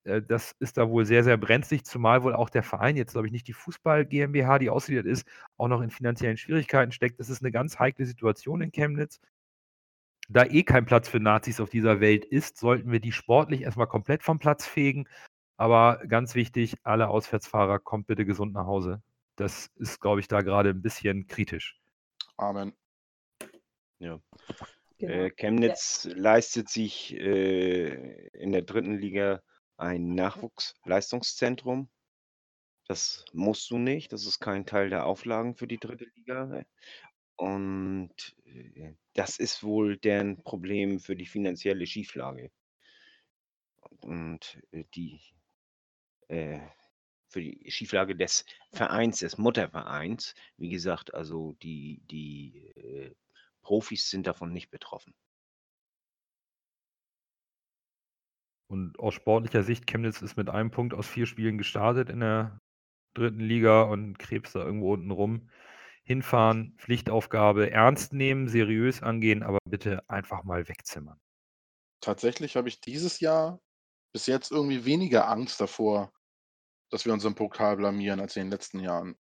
Äh, Das ist da wohl sehr, sehr brenzlig, zumal wohl auch der Verein jetzt, glaube ich, nicht die Fußball GmbH, die ausgegliedert ist, auch noch in finanziellen Schwierigkeiten steckt. Das ist eine ganz heikle Situation in Chemnitz. Da eh kein Platz für Nazis auf dieser Welt ist, sollten wir die sportlich erstmal komplett vom Platz fegen. Aber ganz wichtig, alle Auswärtsfahrer, kommt bitte gesund nach Hause. Das ist, glaube ich, da gerade ein bisschen kritisch. Amen. ja. genau. Äh, Chemnitz leistet sich äh, in der dritten Liga ein Nachwuchsleistungszentrum. Das musst du nicht. Das ist kein Teil der Auflagen für die dritte Liga. Und das ist wohl deren Problem für die finanzielle Schieflage. Und äh, die äh, für die Schieflage des Vereins, des Muttervereins. Wie gesagt, also die, die äh, Profis sind davon nicht betroffen. Und aus sportlicher Sicht, Chemnitz ist mit einem Punkt aus vier Spielen gestartet in der dritten Liga und krebst da irgendwo unten rum. Hinfahren, Pflichtaufgabe, ernst nehmen, seriös angehen, aber bitte einfach mal wegzimmern. Tatsächlich habe ich dieses Jahr bis jetzt irgendwie weniger Angst davor, dass wir uns im Pokal blamieren als in den letzten Jahren.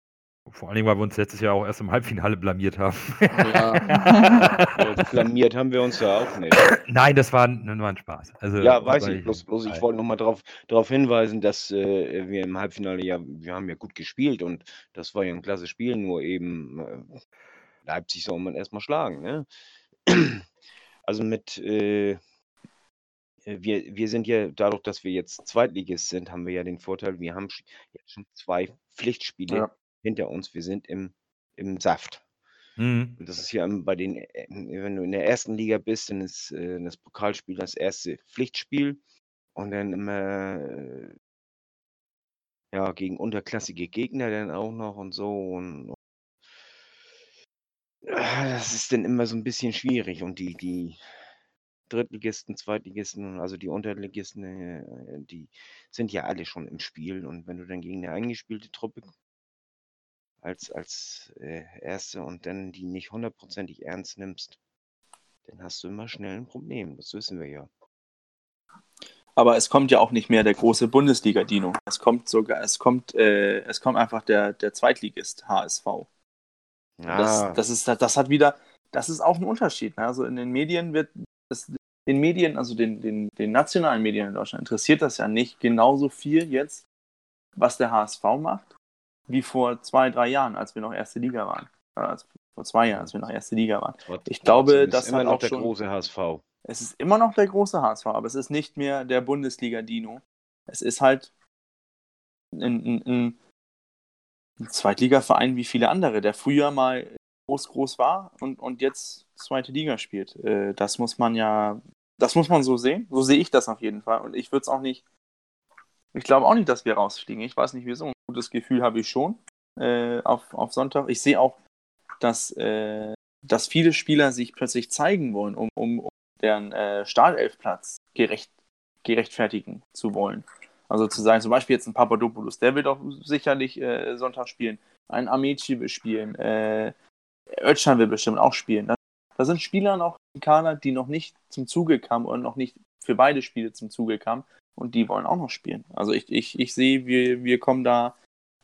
Vor allem, weil wir uns letztes Jahr auch erst im Halbfinale blamiert haben. Ja, blamiert haben wir uns ja auch nicht. Nein, das war, ein- war ein Spaß. Also, Ja, weiß ich. Bloß, bloß ich wollte nochmal darauf darauf hinweisen, dass äh, wir im Halbfinale ja, wir haben ja gut gespielt und das war ja ein klasse Spiel, nur eben äh, Leipzig soll man erstmal schlagen. Ne? Also mit, äh, wir, wir sind ja, dadurch, dass wir jetzt Zweitligist sind, haben wir ja den Vorteil, wir haben jetzt schon zwei Pflichtspiele Ja. Hinter uns. Wir sind im, im Saft. Mhm. Und das ist ja bei den, äh, wenn du in der ersten Liga bist, dann ist äh, das Pokalspiel das erste Pflichtspiel und dann immer äh, ja gegen unterklassige Gegner dann auch noch und so und Ah, das ist dann immer so ein bisschen schwierig und die die Drittligisten, Zweitligisten, also die Unterligisten, äh, die sind ja alle schon im Spiel und wenn du dann gegen eine eingespielte Truppe als als äh, Erste und dann die nicht hundertprozentig ernst nimmst, dann hast du immer schnell ein Problem. Das wissen wir ja. Aber es kommt ja auch nicht mehr der große Bundesliga-Dino. Es kommt sogar, es kommt, äh, es kommt einfach der, der Zweitligist HSV. Und Das, Ah, das, ist, das hat wieder, das ist auch ein Unterschied. Ne? Also in den Medien wird, das, den Medien, also den, den, den nationalen Medien in Deutschland, interessiert das ja nicht genauso viel jetzt, was der HSV macht, wie vor zwei, drei Jahren, als wir noch erste Liga waren. Also vor zwei Jahren, als wir noch erste Liga waren. ich glaube, trotzdem ist das immer noch auch der schon- große HSV. Es ist immer noch der große HSV, aber es ist nicht mehr der Bundesliga-Dino. Es ist halt ein, ein, ein, ein Zweitligaverein wie viele andere, der früher mal groß, groß war und, und jetzt zweite Liga spielt. Äh, das muss man ja, das muss man so sehen. So sehe ich das auf jeden Fall. Und ich würde es auch nicht, ich glaube auch nicht, dass wir rausfliegen. Ich weiß nicht wieso. Gutes Gefühl habe ich schon äh, auf, auf Sonntag. Ich sehe auch, dass, äh, dass viele Spieler sich plötzlich zeigen wollen, um, um, um deren äh, Startelfplatz gerecht, gerechtfertigen zu wollen. Also zu sagen, zum Beispiel jetzt ein Papadopoulos, der wird auch sicherlich äh, Sonntag spielen. Ein Amici will spielen. Äh, Özcan will bestimmt auch spielen. Da, da sind Spieler noch im Kader, die noch nicht zum Zuge kamen und noch nicht für beide Spiele zum Zuge kamen. Und die wollen auch noch spielen. Also ich, ich, ich sehe, wir, wir kommen da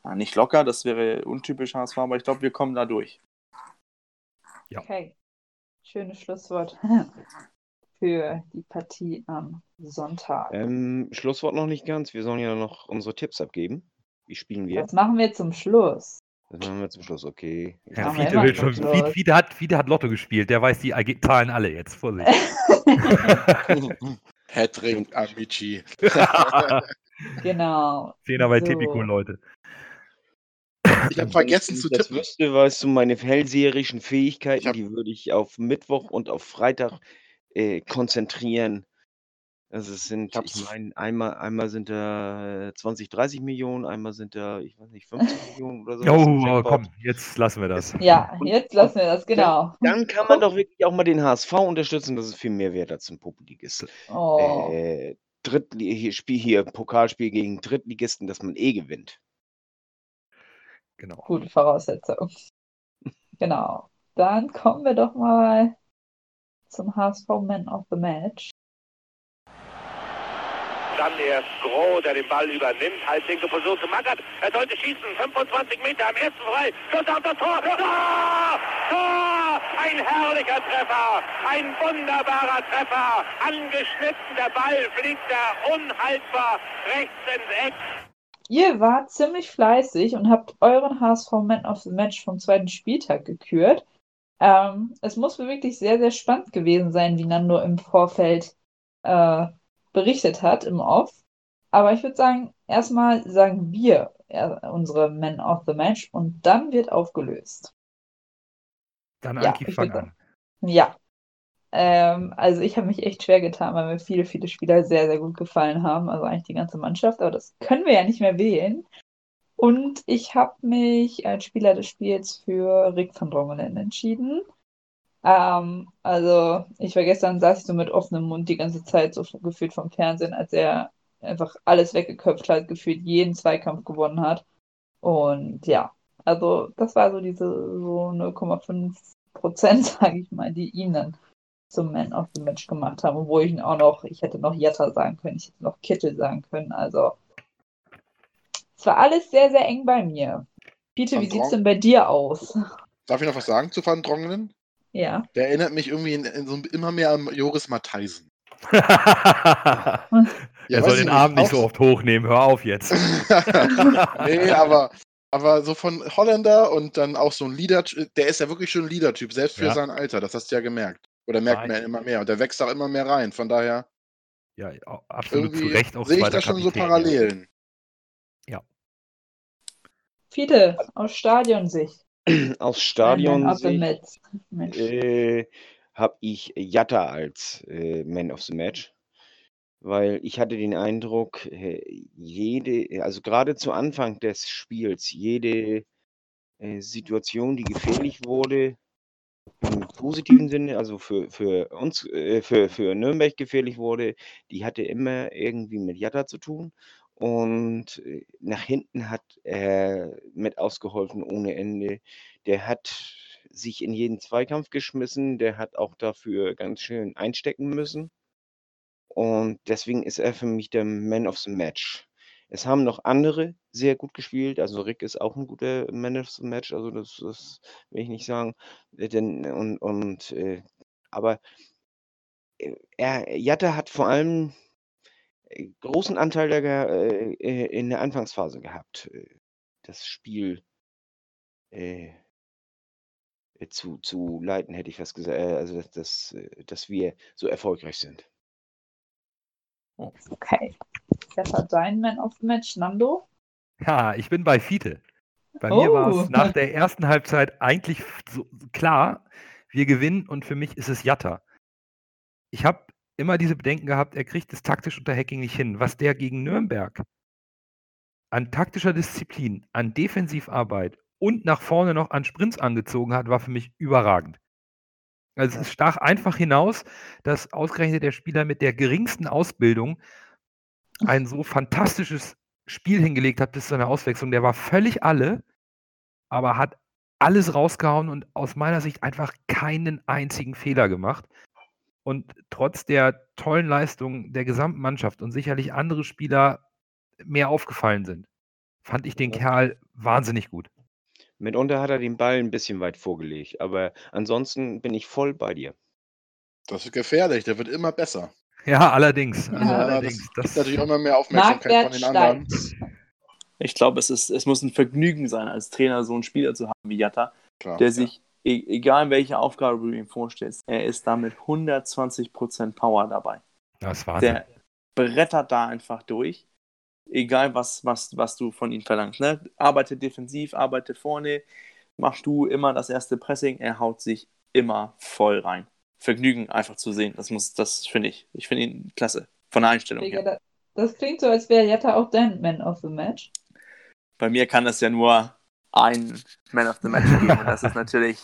ja, nicht locker, das wäre untypisch HSV, aber ich glaube, wir kommen da durch. Okay. Schönes Schlusswort für die Partie am Sonntag. Ähm, Schlusswort noch nicht ganz. Wir sollen ja noch unsere Tipps abgeben. Wie spielen wir? Das machen wir zum Schluss. Das machen wir zum Schluss. Okay. Ja, Fiete, will schon. Fiete, Fiete, hat, Fiete hat Lotto gespielt, der weiß die Zahlen alle jetzt. Vorsicht. Hattrick, Amici. genau. Zehner bei So. Tipico, Leute. Ich habe vergessen Wenn zu ich das tippen. wüsste, weißt du, meine hellseherischen Fähigkeiten, Ich hab- die würde ich auf Mittwoch und auf Freitag äh, konzentrieren. Also es sind, Ich ich meine, einmal, einmal sind da äh, 20, 30 Millionen, einmal sind da, ich weiß nicht, 50 Millionen oder so. Oh, komm, jetzt lassen wir das. Ja, jetzt lassen wir das, genau. Dann kann man doch wirklich auch mal den HSV unterstützen, das ist viel mehr wert als ein Publiligist. Oh. Äh, Drittli hier, Spiel hier, Pokalspiel gegen Drittligisten, dass man eh gewinnt. Genau. Gute Voraussetzung. Genau. Dann kommen wir doch mal zum HSV Man of the Match. Dann erst Groh, der den Ball übernimmt, halblinke Position zu Magath. Er sollte schießen, 25 Meter am ersten frei. Schuss auf das Tor. Tor! Tor! Ein herrlicher Treffer, ein wunderbarer Treffer. Angeschnitten, der Ball fliegt da unhaltbar rechts ins Eck. Ihr wart ziemlich fleißig und habt euren HSV Man of the Match vom zweiten Spieltag gekürt. Ähm, es muss wirklich sehr, sehr spannend gewesen sein, wie Nando im Vorfeld äh, berichtet hat, im Off. Aber ich würde sagen, erstmal sagen wir äh, unsere Man of the Match und dann wird aufgelöst. Dann Ja, Anki, fang an. Ja. Ähm, also ich habe mich echt schwer getan, weil mir viele, viele Spieler sehr, sehr gut gefallen haben. Also eigentlich die ganze Mannschaft, aber das können wir ja nicht mehr wählen. Und ich habe mich als Spieler des Spiels für Rick van Drongelen entschieden. Ähm, also ich war gestern, saß ich so mit offenem Mund die ganze Zeit so gefühlt vom Fernsehen, als er einfach alles weggeköpft hat, gefühlt jeden Zweikampf gewonnen hat. Und ja, also das war so diese so 0,5 Prozent, sage ich mal, die ihm dann zum Man of the Match gemacht haben, obwohl ich ihn auch noch, ich hätte noch Jatta sagen können, ich hätte noch Kittel sagen können. Also es war alles sehr, sehr eng bei mir. Peter, wie sieht es denn bei dir aus? Darf ich noch was sagen zu Van Drongelen? Ja. Der erinnert mich irgendwie in, in so, immer mehr an Joris Matthijsen. er Ja, soll weiß den Arm nicht so oft hochnehmen. Hör auf jetzt. nee, aber, aber so von Holländer und dann auch so ein Leader, der ist ja wirklich schon ein Leader-Typ, selbst für Ja. sein Alter, das hast du ja gemerkt. Oder merkt Nein. man ja immer mehr. Und der wächst auch immer mehr rein. Von daher Ja, absolut zu Recht auch sehe ich da schon so Kapitän, ja. Parallelen. Fiete, aus Stadionsicht. Aus Ein Stadion Man of the Match. Match. äh, habe ich Jatta als äh, Man of the Match, weil ich hatte den Eindruck, äh, jede, also gerade zu Anfang des Spiels, jede äh, Situation, die gefährlich wurde, im positiven Sinne, also für, für uns, äh, für, für Nürnberg gefährlich wurde, die hatte immer irgendwie mit Jatta zu tun. Und äh, nach hinten hat er mit ausgeholfen ohne Ende. Der hat sich in jeden Zweikampf geschmissen, der hat auch dafür ganz schön einstecken müssen. Und deswegen ist er für mich der Man of the Match. Es haben noch andere sehr gut gespielt. Also Rick ist auch ein guter Man of the Match. Also das, das will ich nicht sagen. Äh, Denn, und, und äh, aber äh, er, Jatta hat vor allem äh, großen Anteil der, äh, in der Anfangsphase gehabt, das Spiel äh, zu, zu leiten, hätte ich fast gesagt. Also, dass, dass, dass wir so erfolgreich sind. Okay. Wer hat dein Man of the Match? Nando? Ja, ich bin bei Fiete. Bei mir war Oh. es nach der ersten Halbzeit eigentlich so klar, wir gewinnen und für mich ist es Jatta. Ich habe immer diese Bedenken gehabt, er kriegt es taktisch unter Hacking nicht hin. Was der gegen Nürnberg an taktischer Disziplin, an Defensivarbeit und nach vorne noch an Sprints angezogen hat, war für mich überragend. Also es stach einfach hinaus, dass ausgerechnet der Spieler mit der geringsten Ausbildung ein so fantastisches Spiel hingelegt hat bis zu seiner Auswechslung. Der war völlig alle, aber hat alles rausgehauen und aus meiner Sicht einfach keinen einzigen Fehler gemacht. Und trotz der tollen Leistung der gesamten Mannschaft und sicherlich andere Spieler mehr aufgefallen sind, fand ich den Ja. Kerl wahnsinnig gut. Mitunter hat er den Ball ein bisschen weit vorgelegt, aber ansonsten bin ich voll bei dir. Das ist gefährlich, der wird immer besser. Ja, allerdings. Also Ja, allerdings. das gibt Das, natürlich auch immer mehr Aufmerksamkeit von den anderen. steigt. Ich glaube, es, ist, es muss ein Vergnügen sein, als Trainer so einen Spieler zu haben wie Jatta, Klar. der sich, e egal welche Aufgabe du ihm vorstellst, er ist da mit 120% Power dabei. das war Wahnsinn. Der brettert da einfach durch. Egal, was, was, was du von ihm verlangst. Ne? Arbeite defensiv, arbeite vorne, mach du immer das erste Pressing, er haut sich immer voll rein. Vergnügen einfach zu sehen. Das muss, das finde ich. Ich finde ihn klasse. Von der Einstellung Digga, her. da- Das klingt so, als wäre Jetta auch dein Man of the Match. Bei mir kann es ja nur ein Man of the Match geben. Und das ist natürlich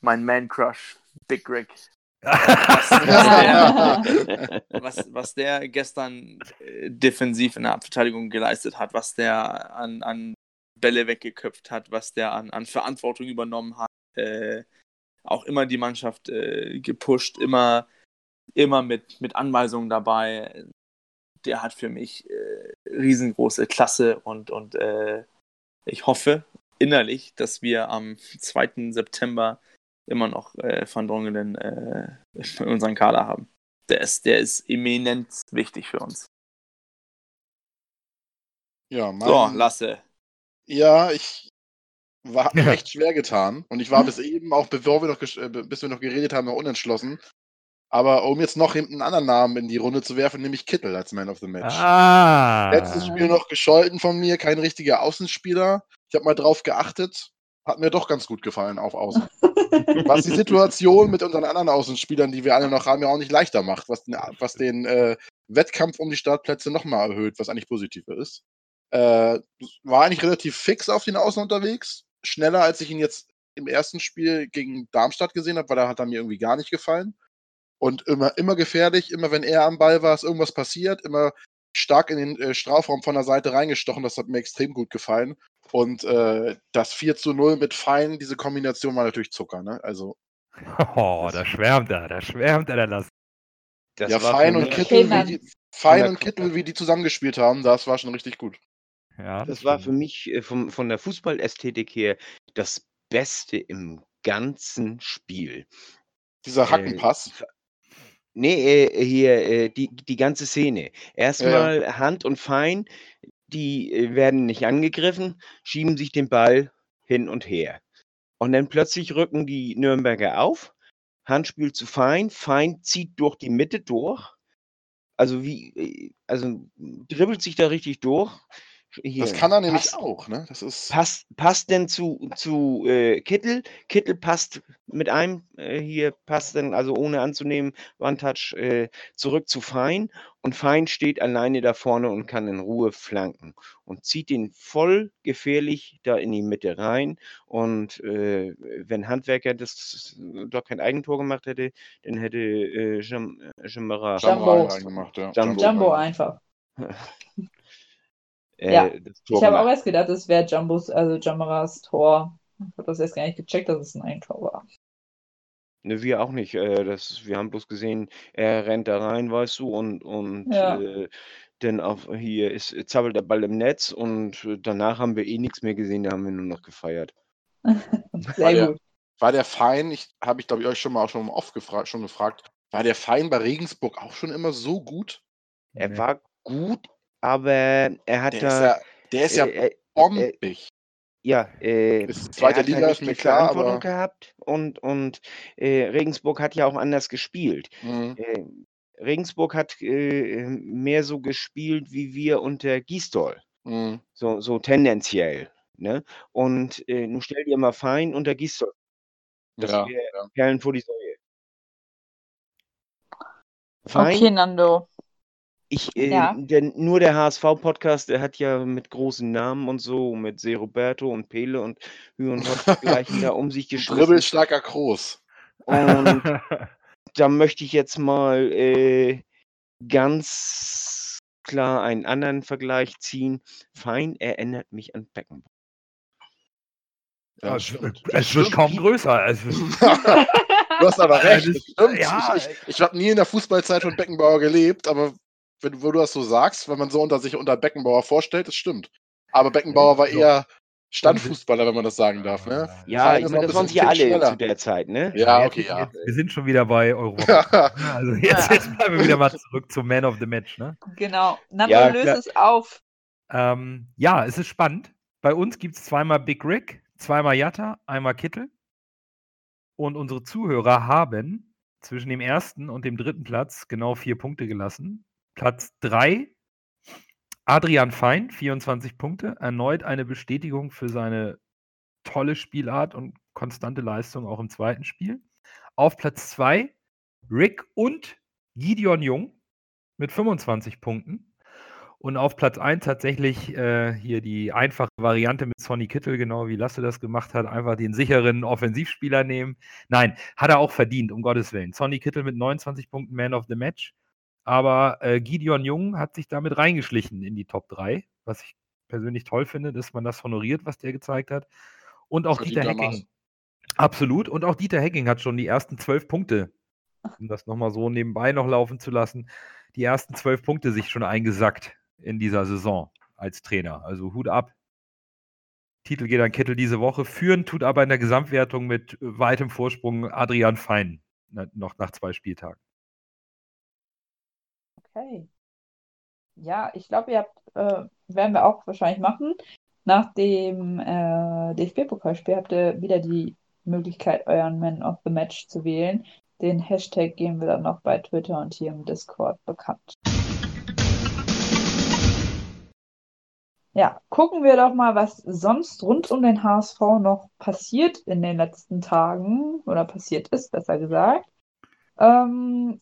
mein Man Crush, Big Rick. Was, was der gestern äh, defensiv in der Abverteidigung geleistet hat, was der an, an Bälle weggeköpft hat, was der an, an Verantwortung übernommen hat, äh, auch immer die Mannschaft äh, gepusht, immer, immer mit, mit Anweisungen dabei. Der hat für mich äh, riesengroße Klasse und, und äh, ich hoffe innerlich, dass wir am 2. September immer noch äh, Van Drongelen äh, in unseren Kader haben. Der ist, der ist eminent wichtig für uns. Ja, mein, So, Lasse. ja, ich war Ja. echt schwer getan. Und ich war bis eben, auch bevor wir noch, äh, bis wir noch geredet haben, noch unentschlossen. Aber um jetzt noch einen anderen Namen in die Runde zu werfen, nämlich Kittel als Man of the Match. ah. Letztes Spiel noch gescholten von mir, kein richtiger Außenspieler. Ich habe mal drauf geachtet. Hat mir doch ganz gut gefallen auf Außen. Was die Situation mit unseren anderen Außenspielern, die wir alle noch haben, ja auch nicht leichter macht, was den, was den äh, Wettkampf um die Startplätze nochmal erhöht, was eigentlich positiver ist. Äh, war eigentlich relativ fix auf den Außen unterwegs. Schneller, als ich ihn jetzt im ersten Spiel gegen Darmstadt gesehen habe, weil da hat er mir irgendwie gar nicht gefallen. Und immer, immer gefährlich, immer wenn er am Ball war, ist irgendwas passiert, immer stark in den äh, Strafraum von der Seite reingestochen. Das hat mir extrem gut gefallen. Und äh, das 4 zu 0 mit Fein, diese Kombination war natürlich Zucker. Ne? Also Oh, da schwärmt er, da schwärmt er, der Lass. Das ja, war Fein und Kittel, die, Fein und Kittel, wie die zusammengespielt haben, das war schon richtig gut. Ja, Das war für mich äh, vom, von der Fußballästhetik her das Beste im ganzen Spiel. Dieser Äh, Hackenpass. Nee, äh, hier, äh, die, die ganze Szene. Erstmal Hand und Fein, die äh, werden nicht angegriffen, schieben sich den Ball hin und her. Und dann plötzlich rücken die Nürnberger auf. Handspiel zu Fein. Fein zieht durch die Mitte durch. Also wie, äh, also dribbelt sich da richtig durch. Hier, Das kann er nämlich passt, auch, ne? Das ist. Passt, passt denn zu, zu äh, Kittel. Kittel passt mit einem äh, hier, passt dann also ohne anzunehmen, One-Touch äh, zurück zu Fein. Und Fein steht alleine da vorne und kann in Ruhe flanken und zieht den voll gefährlich da in die Mitte rein. Und äh, wenn Handwerker das äh, doch kein Eigentor gemacht hätte, dann hätte äh, Jam, äh, Jamara Jumbo. Jumbo reingemacht, ja. Jumbo. Jumbo einfach. äh, Ja, das Tor Ich habe auch erst gedacht, es wäre Jumbos, also Jamaras Tor. Ich habe das erst gar nicht gecheckt, dass es ein Eigentor war. Ne, wir auch nicht. Äh, das, wir haben bloß gesehen, er rennt da rein, weißt du, und, und Ja. äh, dann auf, hier ist, zappelt der Ball im Netz und danach haben wir eh nichts mehr gesehen, da haben wir nur noch gefeiert. Sehr ja. gut. War der Fein, ich habe ich glaube ich euch schon mal auch schon oft gefragt, schon gefragt, war der Fein bei Regensburg auch schon immer so gut? Er Nee. war gut, aber er hat Der da. ist ja, der ist ja äh, äh, bombig. ja, äh, Ist er zweite hat Liga, halt ist nicht mir die klar, Verantwortung aber- gehabt und, und äh, Regensburg hat ja auch anders gespielt. Mhm. Äh, Regensburg hat äh, mehr so gespielt wie wir unter Gisdol. Mhm. So, so tendenziell. Ne? Und äh, nun stell dir mal Fein unter Gisdol. Das Ja, wäre ja. Perlen vor die Säue. Fein, Okay, Nando. Ich, äh, Ja. denn nur der HSV-Podcast, der hat ja mit großen Namen und so, mit Se Roberto und Pele und Hü und Hott dergleichen da um sich geschmissen. Dribbelstarker Groß. Und da möchte ich jetzt mal äh, ganz klar einen anderen Vergleich ziehen. Fein erinnert mich an Beckenbauer. Ja, es es wird kaum größer. Es Du hast aber recht. ja, ich ich, ich habe nie in der Fußballzeit von Beckenbauer gelebt, aber wenn wo du das so sagst, wenn man so unter sich unter Beckenbauer vorstellt, das stimmt. Aber Beckenbauer war so. eher Standfußballer, wenn man das sagen darf. Ne? Ja, ich meine, das waren sie alle schneller. zu der Zeit, ne? Ja, okay, ja. Jetzt, wir sind schon wieder bei Europa. also jetzt, jetzt bleiben wir wieder mal zurück zum Man of the Match. Ne? Genau. Nando, Ja, löse klar. es auf. Ähm, ja, es ist spannend. Bei uns gibt es zweimal Big Rick, zweimal Jatta, einmal Kittel. Und unsere Zuhörer haben zwischen dem ersten und dem dritten Platz genau vier Punkte gelassen. Platz drei Adrian Fein, 24 Punkte. Erneut eine Bestätigung für seine tolle Spielart und konstante Leistung auch im zweiten Spiel. Auf Platz zwei Rick und Gideon Jung mit 25 Punkten. Und auf Platz 1 tatsächlich äh, hier die einfache Variante mit Sonny Kittel, genau wie Lasse das gemacht hat, einfach den sicheren Offensivspieler nehmen. Nein, hat er auch verdient, um Gottes Willen. Sonny Kittel mit 29 Punkten Man of the Match. Aber äh, Gideon Jung hat sich damit reingeschlichen in die Top 3, was ich persönlich toll finde, dass man das honoriert, was der gezeigt hat. Und auch Dieter. Hecking. Absolut. Und auch Dieter Hecking hat schon die ersten zwölf Punkte, um das nochmal so nebenbei noch laufen zu lassen, die ersten zwölf Punkte sich schon eingesackt in dieser Saison als Trainer. Also Hut ab. Titel geht an Kittel diese Woche. Führen tut aber in der Gesamtwertung mit weitem Vorsprung Adrian Fein noch nach zwei Spieltagen. Okay. Ja, ich glaube, ihr habt, äh, werden wir auch wahrscheinlich machen. Nach dem äh, DFB-Pokalspiel habt ihr wieder die Möglichkeit, euren Man of the Match zu wählen. Den Hashtag geben wir dann noch bei Twitter und hier im Discord bekannt. Ja, gucken wir doch mal, was sonst rund um den HSV noch passiert in den letzten Tagen oder passiert ist, besser gesagt. Ähm,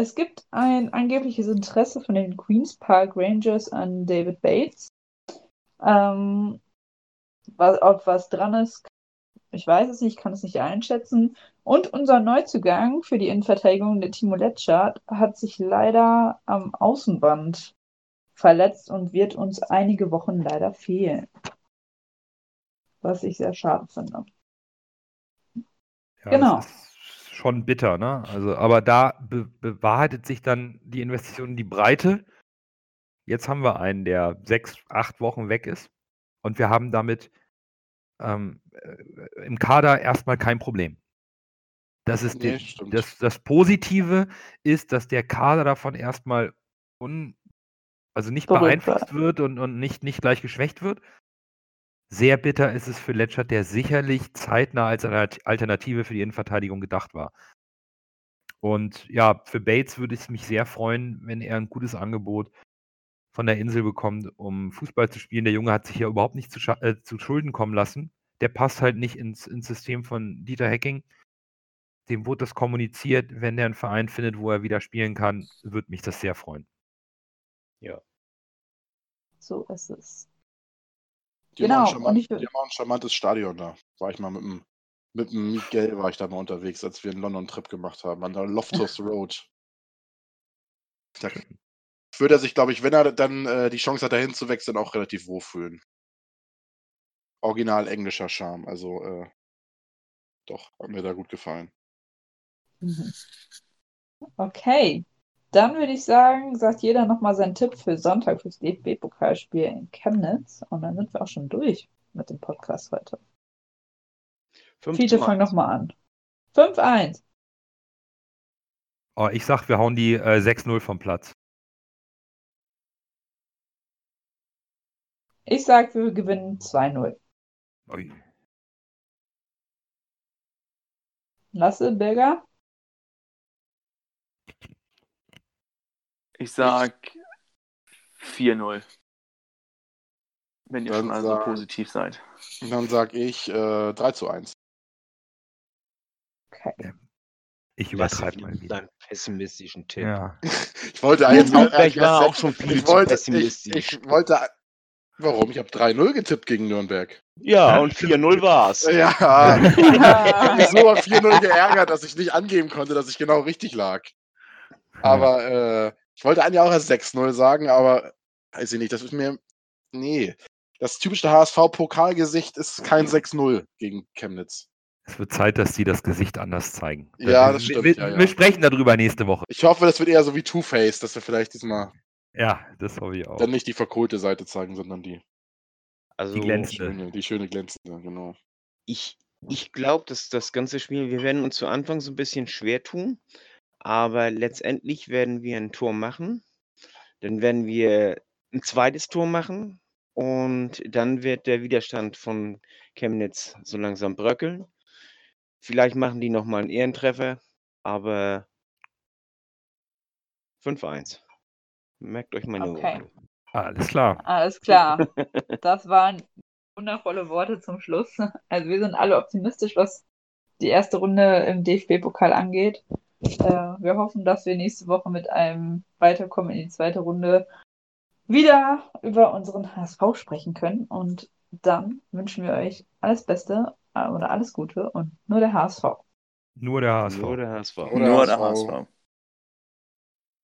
es gibt ein angebliches Interesse von den Queens Park Rangers an David Bates. Ähm, was, ob was dran ist, ich weiß es nicht, kann es nicht einschätzen. Und unser Neuzugang für die Innenverteidigung, der Timo Letschert, hat sich leider am Außenband verletzt und wird uns einige Wochen leider fehlen. Was ich sehr schade finde. Ja, Genau. Das ist schon bitter, ne? Also, aber da be bewahrheitet sich dann die Investition in die Breite. Jetzt haben wir einen, der sechs, acht Wochen weg ist und wir haben damit ähm, äh, im Kader erstmal kein Problem. Das ist Nee, die, das, das Positive ist, dass der Kader davon erstmal un, also nicht Beruhigt beeinflusst wird und, und nicht, nicht gleich geschwächt wird. Sehr bitter ist es für Letschert, der sicherlich zeitnah als Alternat- Alternative für die Innenverteidigung gedacht war. Und ja, für Bates würde es mich sehr freuen, wenn er ein gutes Angebot von der Insel bekommt, um Fußball zu spielen. Der Junge hat sich ja überhaupt nicht zu, äh, zu Schulden kommen lassen. Der passt halt nicht ins, ins System von Dieter Hecking. Dem wurde das kommuniziert. Wenn der einen Verein findet, wo er wieder spielen kann, würde mich das sehr freuen. So ist es. Die haben, Genau, und charmant, die haben ein charmantes Stadion da. War ich mal mit dem, mit dem Miguel war ich da mal unterwegs, als wir einen London-Trip gemacht haben, an der Loftus Road. Da würde er sich, glaube ich, wenn er dann äh, die Chance hat, dahin zu wechseln, auch relativ wohlfühlen. Original englischer Charme, also äh, doch, hat mir da gut gefallen. Mhm. Okay, dann würde ich sagen, sagt jeder nochmal seinen Tipp für Sonntag fürs DFB-Pokalspiel in Chemnitz. Und dann sind wir auch schon durch mit dem Podcast heute. Fünf Fiete, fang nochmal an. 5-1. Oh, ich sag, wir hauen die äh, 6-0 vom Platz. Ich sag, wir gewinnen 2-0. Ui. Lasse, Birger? Ich sag 4-0. Wenn ihr Dann schon also sag- positiv seid. Und dann sage ich äh, 3 zu 1. Okay. Ich übertreibe mal wieder deinen pessimistischen Tipp. Ja. Ich wollte jetzt auch Nürnberg war auch schon viel ich zu wollte, ich, pessimistisch. ich wollte. Warum? Ich habe 3-0 getippt gegen Nürnberg. Ja, und 4-0 war's. Ja, ich habe mich so über 4-0 geärgert, dass ich nicht angeben konnte, dass ich genau richtig lag. Aber äh, ich wollte eigentlich auch erst 6-0 sagen, aber weiß ich nicht, das ist mir. Nee. Das typische HSV-Pokalgesicht ist kein 6-0 gegen Chemnitz. Es wird Zeit, dass die das Gesicht anders zeigen. Ja, das stimmt, Wir, ja, ja. wir sprechen darüber nächste Woche. Ich hoffe, das wird eher so wie Two-Face, dass wir vielleicht diesmal Ja, das hoffe ich auch. dann nicht die verkohlte Seite zeigen, sondern die Also, Die glänzende. schöne, die schöne glänzende, genau. ich, ich glaube, dass das ganze Spiel, wir werden uns zu Anfang so ein bisschen schwer tun, aber letztendlich werden wir ein Tor machen. Dann werden wir ein zweites Tor machen und dann wird der Widerstand von Chemnitz so langsam bröckeln. Vielleicht machen die nochmal einen Ehrentreffer, aber 5-1. Merkt euch meine Okay. Alles klar. Alles klar. Das waren wundervolle Worte zum Schluss. Also wir sind alle optimistisch, was die erste Runde im DFB-Pokal angeht. Äh, wir hoffen, dass wir nächste Woche mit einem Weiterkommen in die zweite Runde wieder über unseren HSV sprechen können. Und dann wünschen wir euch alles Beste äh, oder alles Gute und nur der HSV. Nur der HSV. Nur der HSV. Oder Nur der HSV. HSV.